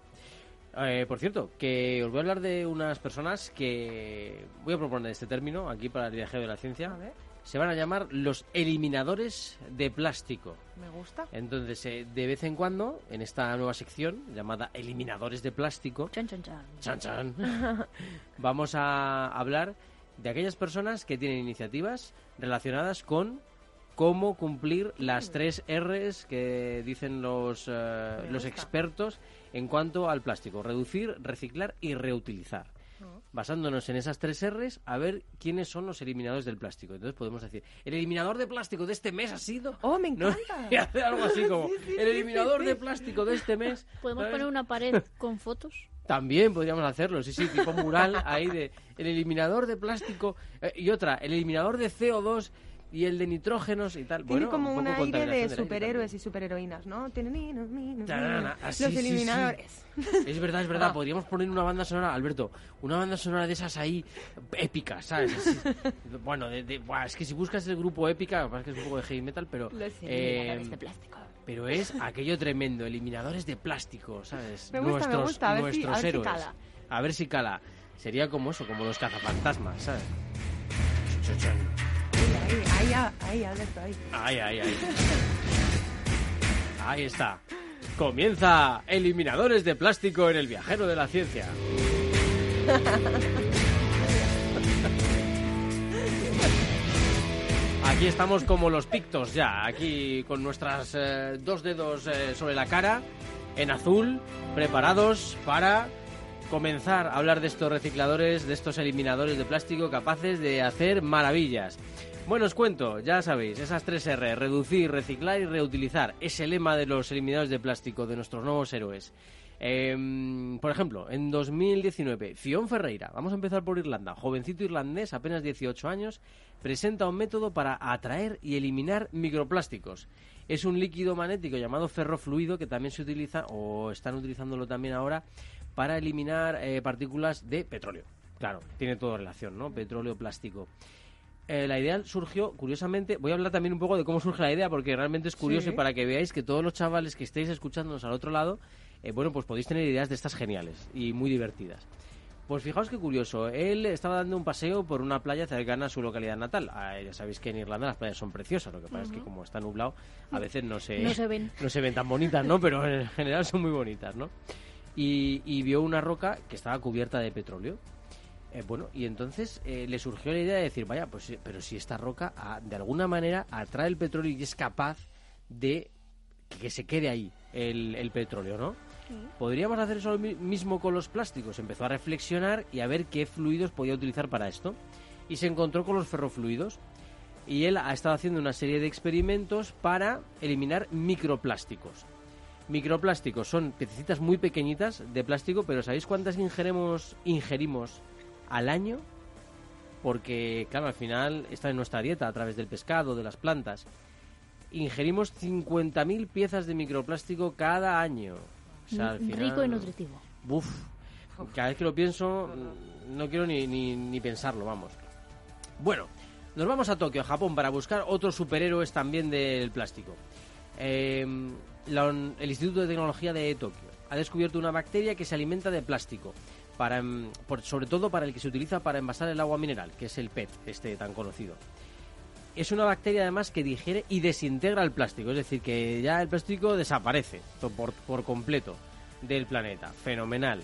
Eh, por cierto, que os voy a hablar de unas personas que voy a proponer este término aquí para el viajero de la ciencia. A ver, Se van a llamar los eliminadores de plástico. me gusta. Entonces, eh, de vez en cuando, en esta nueva sección llamada Eliminadores de Plástico, Chan, chan, chan. chan, chan, vamos a hablar de aquellas personas que tienen iniciativas relacionadas con cómo cumplir las tres R's que dicen los, eh, los expertos en cuanto al plástico. Reducir, reciclar y reutilizar. basándonos en esas tres R's, a ver quiénes son los eliminadores del plástico. Entonces podemos decir, el eliminador de plástico de este mes ha sido... ¡Oh, me encanta! Algo así como, el eliminador de plástico de este mes... ¿Podemos ¿sabes? poner una pared con fotos? También podríamos hacerlo, sí, sí, tipo mural ahí de el eliminador de plástico eh, y otra, el eliminador de CO2 y el de nitrógenos y tal. Tiene Bueno, como un aire de superhéroes y superheroínas, ¿no? Así, Los sí, sí. eliminadores. Es verdad, es verdad. Podríamos poner una banda sonora, Alberto, una banda sonora de esas ahí épicas, ¿sabes? Así- bueno, de, de- buah, es que si buscas el grupo épica, es que es un poco de heavy metal, pero Los eh, eliminadores de plástico. pero es aquello tremendo, eliminadores de plástico, ¿sabes? Me gusta, me nuestros gusta, a ver si- nuestros a ver si héroes. cala. A ver si cala. Sería como eso, como los cazafantasmas, ¿sabes? Chuchuchán. Ahí, ahí, ahí, ahí. Ahí, ahí, ahí. Ahí está. Comienza Eliminadores de Plástico en el Viajero de la Ciencia. Aquí estamos como los pictos ya, aquí con nuestras eh, dos dedos eh, sobre la cara, en azul, preparados para comenzar a hablar de estos recicladores, de estos eliminadores de plástico capaces de hacer maravillas. Bueno, os cuento, ya sabéis, esas tres R, reducir, reciclar y reutilizar, es el lema de los eliminadores de plástico de nuestros nuevos héroes. Em, por ejemplo, en 2019, Fion Ferreira, vamos a empezar por Irlanda, jovencito irlandés, apenas 18 años, presenta un método para atraer y eliminar microplásticos. Es un líquido magnético llamado ferrofluido que también se utiliza, o están utilizándolo también ahora, para eliminar eh, partículas de petróleo. Claro, tiene todo relación, ¿no? Petróleo, plástico. Eh, la idea surgió, curiosamente, voy a hablar también un poco de cómo surge la idea, porque realmente es curioso Sí. y para que veáis que todos los chavales que estéis escuchándonos al otro lado, eh, bueno, pues podéis tener ideas de estas geniales y muy divertidas. Pues fijaos qué curioso, él estaba dando un paseo por una playa cercana a su localidad natal. Ah, ya sabéis que en Irlanda las playas son preciosas, lo que pasa es que como está nublado, a veces no se, No se ven. no se ven tan bonitas, ¿no? Pero en general son muy bonitas, ¿no? Y, y vio una roca que estaba cubierta de petróleo. Eh, bueno, y entonces eh, le surgió la idea de decir, vaya, pues pero si esta roca de alguna manera atrae el petróleo y es capaz de que se quede ahí el, el petróleo, ¿no? ¿Podríamos hacer eso mi- mismo con los plásticos? Empezó a reflexionar y a ver qué fluidos podía utilizar para esto. Y se encontró con los ferrofluidos. Y él ha estado haciendo una serie de experimentos para eliminar microplásticos. Microplásticos son piececitas muy pequeñitas de plástico, pero ¿sabéis cuántas ingeremos, ingerimos al año? Porque, claro, al final está en nuestra dieta a través del pescado, de las plantas. Ingerimos 50.000 piezas de microplástico cada año. O sea, al final- Rico y nutritivo. Buf, cada vez que lo pienso, no quiero ni, ni, ni pensarlo, vamos. Bueno, nos vamos a Tokio, Japón, para buscar otros superhéroes también del plástico. Eh, la- el Instituto de Tecnología de Tokio ha descubierto una bacteria que se alimenta de plástico, para, em, por- sobre todo para el que se utiliza para envasar el agua mineral, que es el PET, este tan conocido. Es una bacteria además que digiere y desintegra el plástico, es decir, que ya el plástico desaparece por, por completo del planeta. Fenomenal.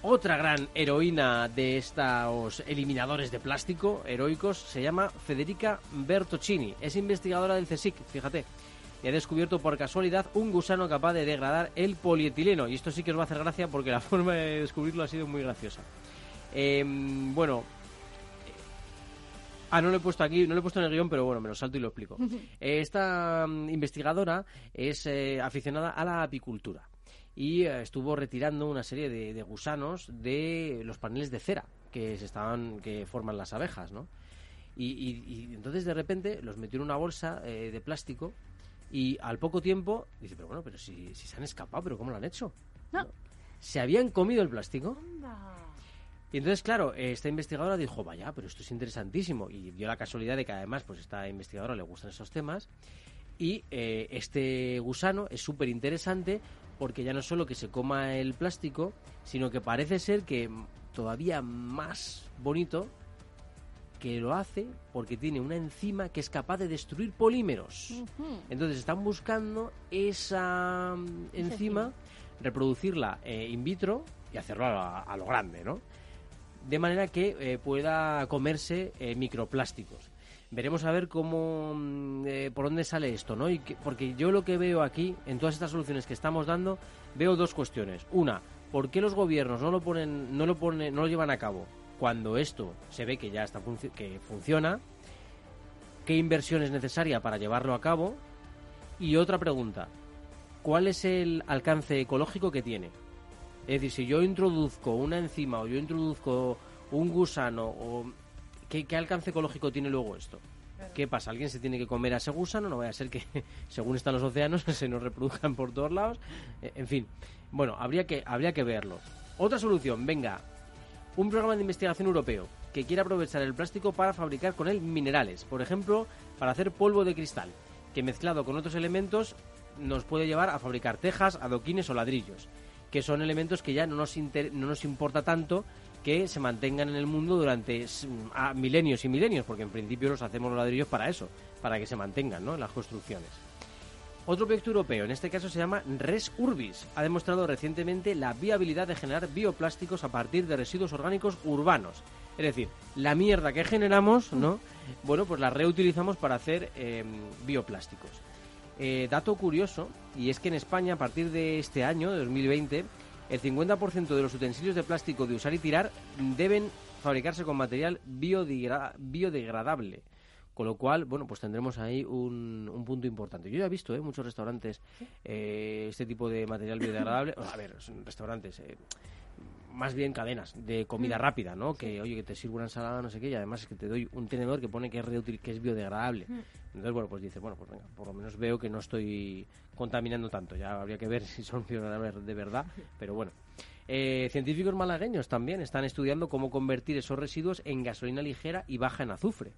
Otra gran heroína de estos eliminadores de plástico heroicos se llama Federica Bertocini. Es investigadora del CSIC, fíjate. Y ha descubierto por casualidad un gusano capaz de degradar el polietileno. Y esto sí que os va a hacer gracia porque la forma de descubrirlo ha sido muy graciosa. Em, bueno, Ah, no lo he puesto aquí, no lo he puesto en el guion, pero bueno, me lo salto y lo explico. Eh, Esta mm, investigadora es eh, aficionada a la apicultura y eh, estuvo retirando una serie de, de gusanos de los paneles de cera que se estaban, que forman las abejas, ¿no? Y, y- y entonces de repente los metió en una bolsa eh, de plástico y al poco tiempo dice, pero bueno, pero si, si se han escapado, pero ¿cómo lo han hecho? No. ¿Se habían comido el plástico? Anda. Y entonces, claro, esta investigadora dijo, vaya, pero esto es interesantísimo. Y dio la casualidad de que además, pues esta investigadora le gustan esos temas. Y eh, este gusano es súper interesante porque ya no solo que se coma el plástico, sino que parece ser que todavía más bonito que lo hace porque tiene una enzima que es capaz de destruir polímeros. Entonces están buscando esa mm, enzima, reproducirla eh, in vitro y hacerlo a, a lo grande, ¿no? De manera que eh, pueda comerse eh, microplásticos. Veremos a ver cómo, mm, por dónde sale esto, ¿no? Y que- porque yo lo que veo aquí, en todas estas soluciones que estamos dando, veo dos cuestiones. Una, ¿por qué los gobiernos no lo ponen, no lo ponen, no lo llevan a cabo cuando esto se ve que ya está que funciona? ¿Qué inversión es necesaria para llevarlo a cabo? Y otra pregunta, ¿cuál es el alcance ecológico que tiene? Es decir, si yo introduzco una enzima o yo introduzco un gusano, o ¿qué, alcance ecológico tiene luego esto? ¿Qué pasa? ¿Alguien se tiene que comer a ese gusano? No vaya a ser que, según están los océanos, se nos reproduzcan por todos lados. Eh, en fin, bueno, habría que, habría que verlo. Otra solución, venga, un programa de investigación europeo que quiere aprovechar el plástico para fabricar con él minerales, por ejemplo, para hacer polvo de cristal, que mezclado con otros elementos nos puede llevar a fabricar tejas, adoquines o ladrillos que son elementos que ya no nos, no nos importa tanto que se mantengan en el mundo durante milenios y milenios, porque en principio los hacemos los ladrillos para eso, para que se mantengan ¿no? las construcciones. Otro proyecto europeo, en este caso se llama Res Urbis, ha demostrado recientemente la viabilidad de generar bioplásticos a partir de residuos orgánicos urbanos. Es decir, la mierda que generamos, ¿no? Bueno, pues la reutilizamos para hacer em, bioplásticos. Eh, dato curioso, y es que en España a partir de este año, de 2020, el 50% de los utensilios de plástico de usar y tirar deben fabricarse con material biodegradable. Con lo cual, bueno, pues tendremos ahí un, punto importante. Yo ya he visto ¿eh? muchos restaurantes eh, este tipo de material biodegradable. a ver, son restaurantes, eh, más bien cadenas de comida mm. rápida, ¿no? Que, oye, que te sirvo una ensalada, no sé qué, y además es que te doy un tenedor que pone que es, que es biodegradable. Mm. Entonces, bueno, pues dices, bueno, pues venga, por lo menos veo que no estoy contaminando tanto. Ya habría que ver si son biodegradables de verdad, pero bueno. Eh, científicos malagueños también están estudiando cómo convertir esos residuos en gasolina ligera y baja en azufre.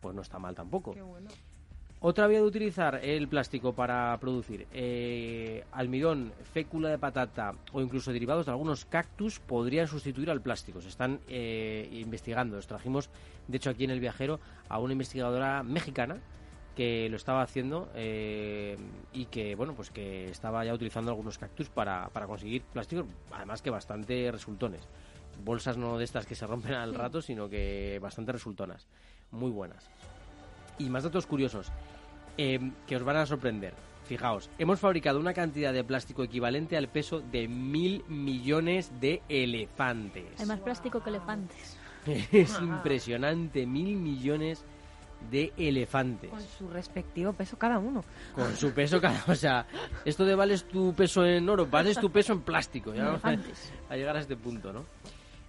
Pues no está mal tampoco. Qué bueno. Otra vía de utilizar el plástico para producir eh, almidón, fécula de patata o incluso derivados de algunos cactus podrían sustituir al plástico. Se están eh, investigando. Los trajimos, de hecho, aquí en El Viajero a una investigadora mexicana que lo estaba haciendo eh, y que bueno pues que estaba ya utilizando algunos cactus para, para conseguir plásticos además que bastante resultones bolsas no de estas que se rompen al rato sino que bastante resultonas muy buenas y más datos curiosos em, que os van a sorprender. Fijaos, hemos fabricado una cantidad de plástico equivalente al peso de mil millones de elefantes. Hay más plástico que elefantes. es impresionante, mil millones de elefantes. Con su respectivo peso cada uno. Con su peso cada O sea, esto de vales tu peso en oro, vales tu peso en plástico. Ya elefantes. a llegar a este punto, ¿no?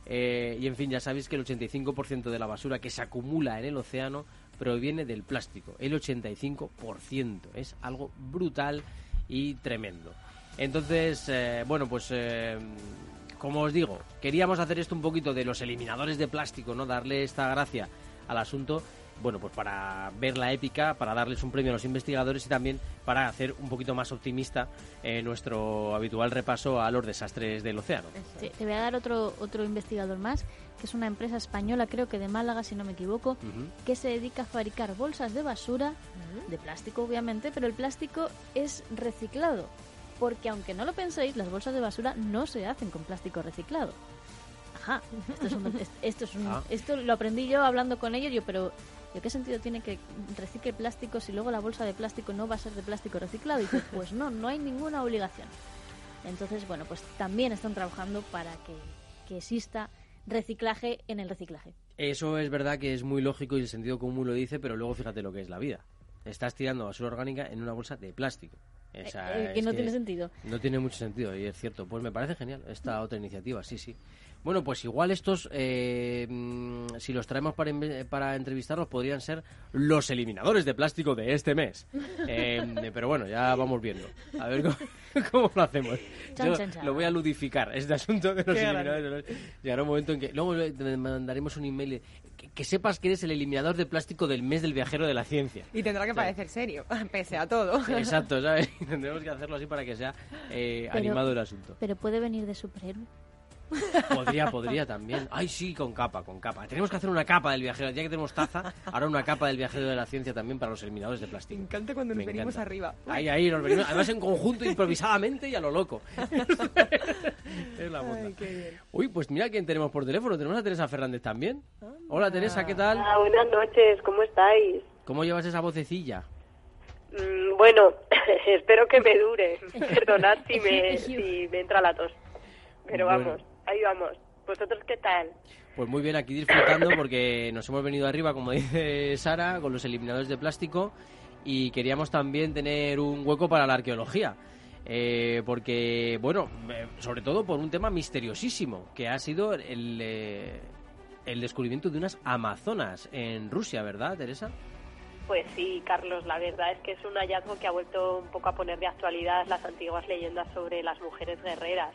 Eh, y en fin, ya sabéis que el 85% de la basura que se acumula en el océano proviene del plástico, el 85%. Es algo brutal y tremendo. Entonces, eh, bueno, pues eh, como os digo, queríamos hacer esto un poquito de los eliminadores de plástico, ¿no? Darle esta gracia al asunto bueno, pues para ver la épica, para darles un premio a los investigadores y también para hacer un poquito más optimista eh, nuestro habitual repaso a los desastres del océano. te voy a dar otro, otro investigador más, que es una empresa española, creo que de Málaga, si no me equivoco, que se dedica a fabricar bolsas de basura, de plástico obviamente, pero el plástico es reciclado. Porque aunque no lo penséis, las bolsas de basura no se hacen con plástico reciclado. Ajá, esto, es un, ah. esto lo aprendí yo hablando con ellos, yo, pero ¿qué sentido tiene que recicle plástico si luego la bolsa de plástico no va a ser de plástico reciclado? Y dice, pues no, no hay ninguna obligación. Entonces, bueno, pues también están trabajando para que, que exista reciclaje en el reciclaje. Eso es verdad que es muy lógico y el sentido común lo dice, pero luego fíjate lo que es la vida. Estás tirando basura orgánica en una bolsa de plástico. Eh, eh, que no tiene sentido. No tiene mucho sentido y es cierto. Pues me parece genial esta otra iniciativa, sí, sí. Bueno, pues igual estos, eh, mm, si los traemos para, para entrevistarlos, podrían ser los eliminadores de plástico de este mes. Eh, pero bueno, ya vamos viendo. A ver cómo, lo hacemos. Yo lo voy a ludificar, este asunto de los eliminadores. Llegará un momento en que luego mandaremos un email que, sepas que eres el eliminador de plástico del mes del viajero de la ciencia. Y tendrá que parecer serio, pese a todo. Exacto, ¿sabes? Tendremos que hacerlo así para que sea eh, animado el asunto. Pero puede venir de superhéroe. Podría, podría también. Ay, sí, con capa, con capa. Tenemos que hacer una capa del viajero. Ya que tenemos taza, ahora una capa del viajero de la ciencia también para los eliminadores de plástico. Me encanta cuando nos venimos arriba. Ahí, ahí, nos venimos. Además en conjunto, improvisadamente y a lo loco. es la Ay, Uy, pues mira quién tenemos por teléfono. Tenemos a Teresa Fernández también. Hola Teresa, ¿qué tal? Ah, buenas noches, ¿cómo estáis? ¿Cómo llevas esa vocecilla? Mm, bueno, espero que me dure. Perdonad si me, si me entra la tos. pero Bueno. vamos, ahí vamos. ¿Vosotros qué tal? Pues muy bien, aquí disfrutando porque nos hemos venido arriba, como dice Sara, con los eliminadores de plástico y queríamos también tener un hueco para la arqueología. Eh, porque, bueno, eh, sobre todo por un tema misteriosísimo, que ha sido el, eh, el descubrimiento de unas amazonas en Rusia, ¿verdad, Teresa? Pues sí, Carlos, la verdad es que es un hallazgo que ha vuelto un poco a poner de actualidad las antiguas leyendas sobre las mujeres guerreras.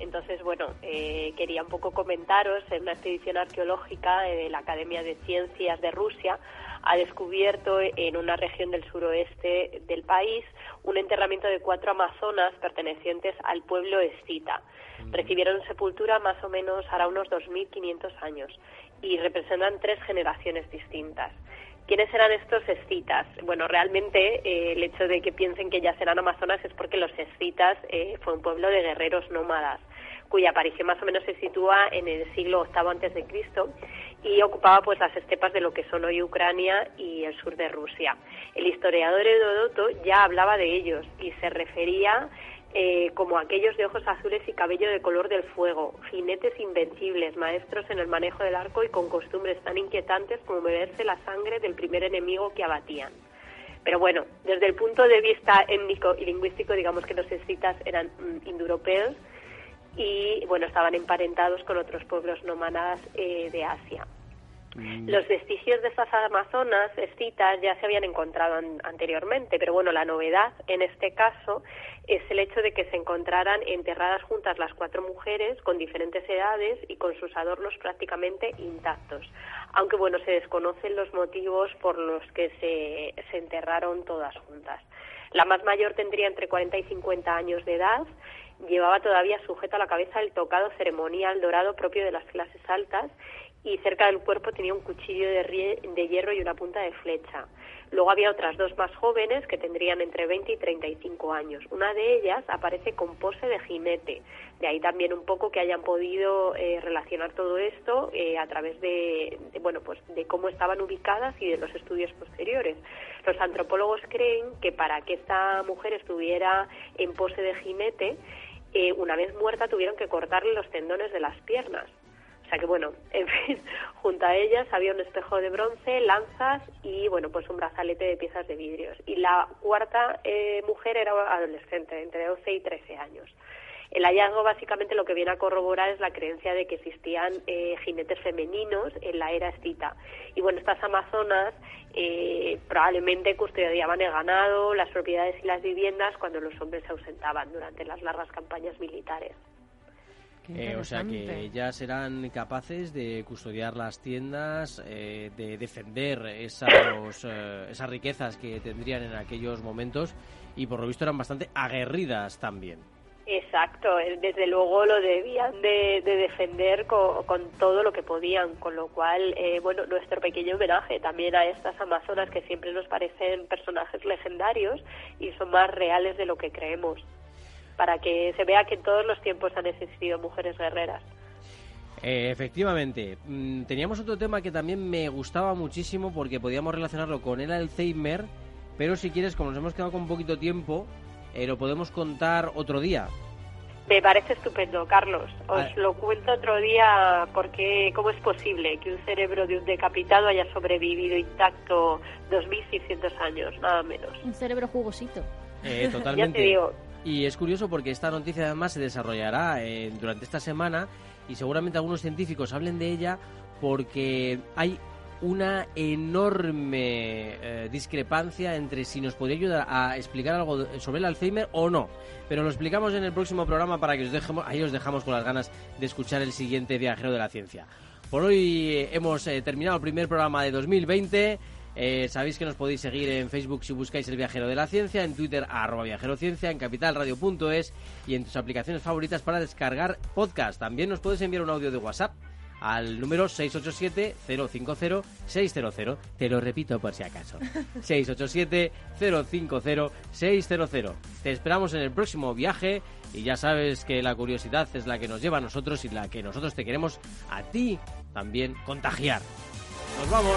Entonces, bueno, eh, quería un poco comentaros, en una expedición arqueológica de la Academia de Ciencias de Rusia ha descubierto en una región del suroeste del país un enterramiento de cuatro amazonas pertenecientes al pueblo escita. Recibieron sepultura más o menos hará unos 2.500 años y representan tres generaciones distintas. ¿Quiénes eran estos escitas? Bueno, realmente eh, el hecho de que piensen que ya serán amazonas es porque los escitas eh, fue un pueblo de guerreros nómadas cuya aparición más o menos se sitúa en el siglo VIII antes de Cristo y ocupaba pues las estepas de lo que son hoy Ucrania y el sur de Rusia. El historiador Heródoto ya hablaba de ellos y se refería eh, como aquellos de ojos azules y cabello de color del fuego, jinetes invencibles, maestros en el manejo del arco y con costumbres tan inquietantes como beberse la sangre del primer enemigo que abatían. Pero bueno, desde el punto de vista étnico y lingüístico, digamos que los escitas eran mm, indoeuropeos y bueno, estaban emparentados con otros pueblos nómadas eh, de Asia. Los vestigios de estas amazonas escitas ya se habían encontrado an- anteriormente, pero bueno, la novedad en este caso es el hecho de que se encontraran enterradas juntas las cuatro mujeres con diferentes edades y con sus adornos prácticamente intactos. Aunque bueno, se desconocen los motivos por los que se, se enterraron todas juntas. La más mayor tendría entre 40 y 50 años de edad llevaba todavía sujeto a la cabeza el tocado ceremonial dorado propio de las clases altas y cerca del cuerpo tenía un cuchillo de, de hierro y una punta de flecha. Luego había otras dos más jóvenes que tendrían entre 20 y 35 años. Una de ellas aparece con pose de jinete. De ahí también un poco que hayan podido eh, relacionar todo esto eh, a través de, de, bueno, pues de cómo estaban ubicadas y de los estudios posteriores. Los antropólogos creen que para que esta mujer estuviera en pose de jinete, eh, una vez muerta tuvieron que cortarle los tendones de las piernas. Sea que bueno, en fin, junto a ellas había un espejo de bronce, lanzas y bueno, pues un brazalete de piezas de vidrios. Y la cuarta eh, mujer era adolescente, entre 12 y 13 años. El hallazgo básicamente lo que viene a corroborar es la creencia de que existían eh, jinetes femeninos en la era escita. Y bueno, estas amazonas eh, probablemente custodiaban el ganado, las propiedades y las viviendas cuando los hombres se ausentaban durante las largas campañas militares. Eh, o sea que ya serán capaces de custodiar las tiendas, eh, de defender esos, eh, esas riquezas que tendrían en aquellos momentos y por lo visto eran bastante aguerridas también. Exacto, eh, desde luego lo debían de, de defender co- con, todo lo que podían, con lo cual, eh, bueno, nuestro pequeño homenaje también a estas amazonas que siempre nos parecen personajes legendarios y son más reales de lo que creemos, para que se vea que en todos los tiempos han existido mujeres guerreras. Eh, efectivamente, Mm, teníamos otro tema que también me gustaba muchísimo porque podíamos relacionarlo con el Alzheimer, pero si quieres, como nos hemos quedado con un poquito tiempo, eh, lo podemos contar otro día. Me parece estupendo, Carlos. Os Ah. lo cuento otro día porque cómo es posible que un cerebro de un decapitado haya sobrevivido intacto 2.600 años, nada menos. Un cerebro jugosito. Eh, Ya totalmente. te digo, Y es curioso porque esta noticia además se desarrollará eh, durante esta semana y seguramente algunos científicos hablen de ella porque hay una enorme eh, discrepancia entre si nos podría ayudar a explicar algo sobre el Alzheimer o no. Pero lo explicamos en el próximo programa para que os dejemos, ahí os dejamos con las ganas de escuchar el siguiente viajero de la ciencia. Por hoy eh, hemos terminado el primer programa de 2020. Eh, sabéis que nos podéis seguir en Facebook si buscáis El Viajero de la Ciencia, en Twitter arroba viajerociencia, en capitalradio.es y en tus aplicaciones favoritas para descargar podcast. También nos puedes enviar un audio de WhatsApp al número 687-050-600. Te lo repito por si acaso. 687-050-600. Te esperamos en el próximo viaje y ya sabes que la curiosidad es la que nos lleva a nosotros y la que nosotros te queremos a ti también contagiar. ¡Nos vamos!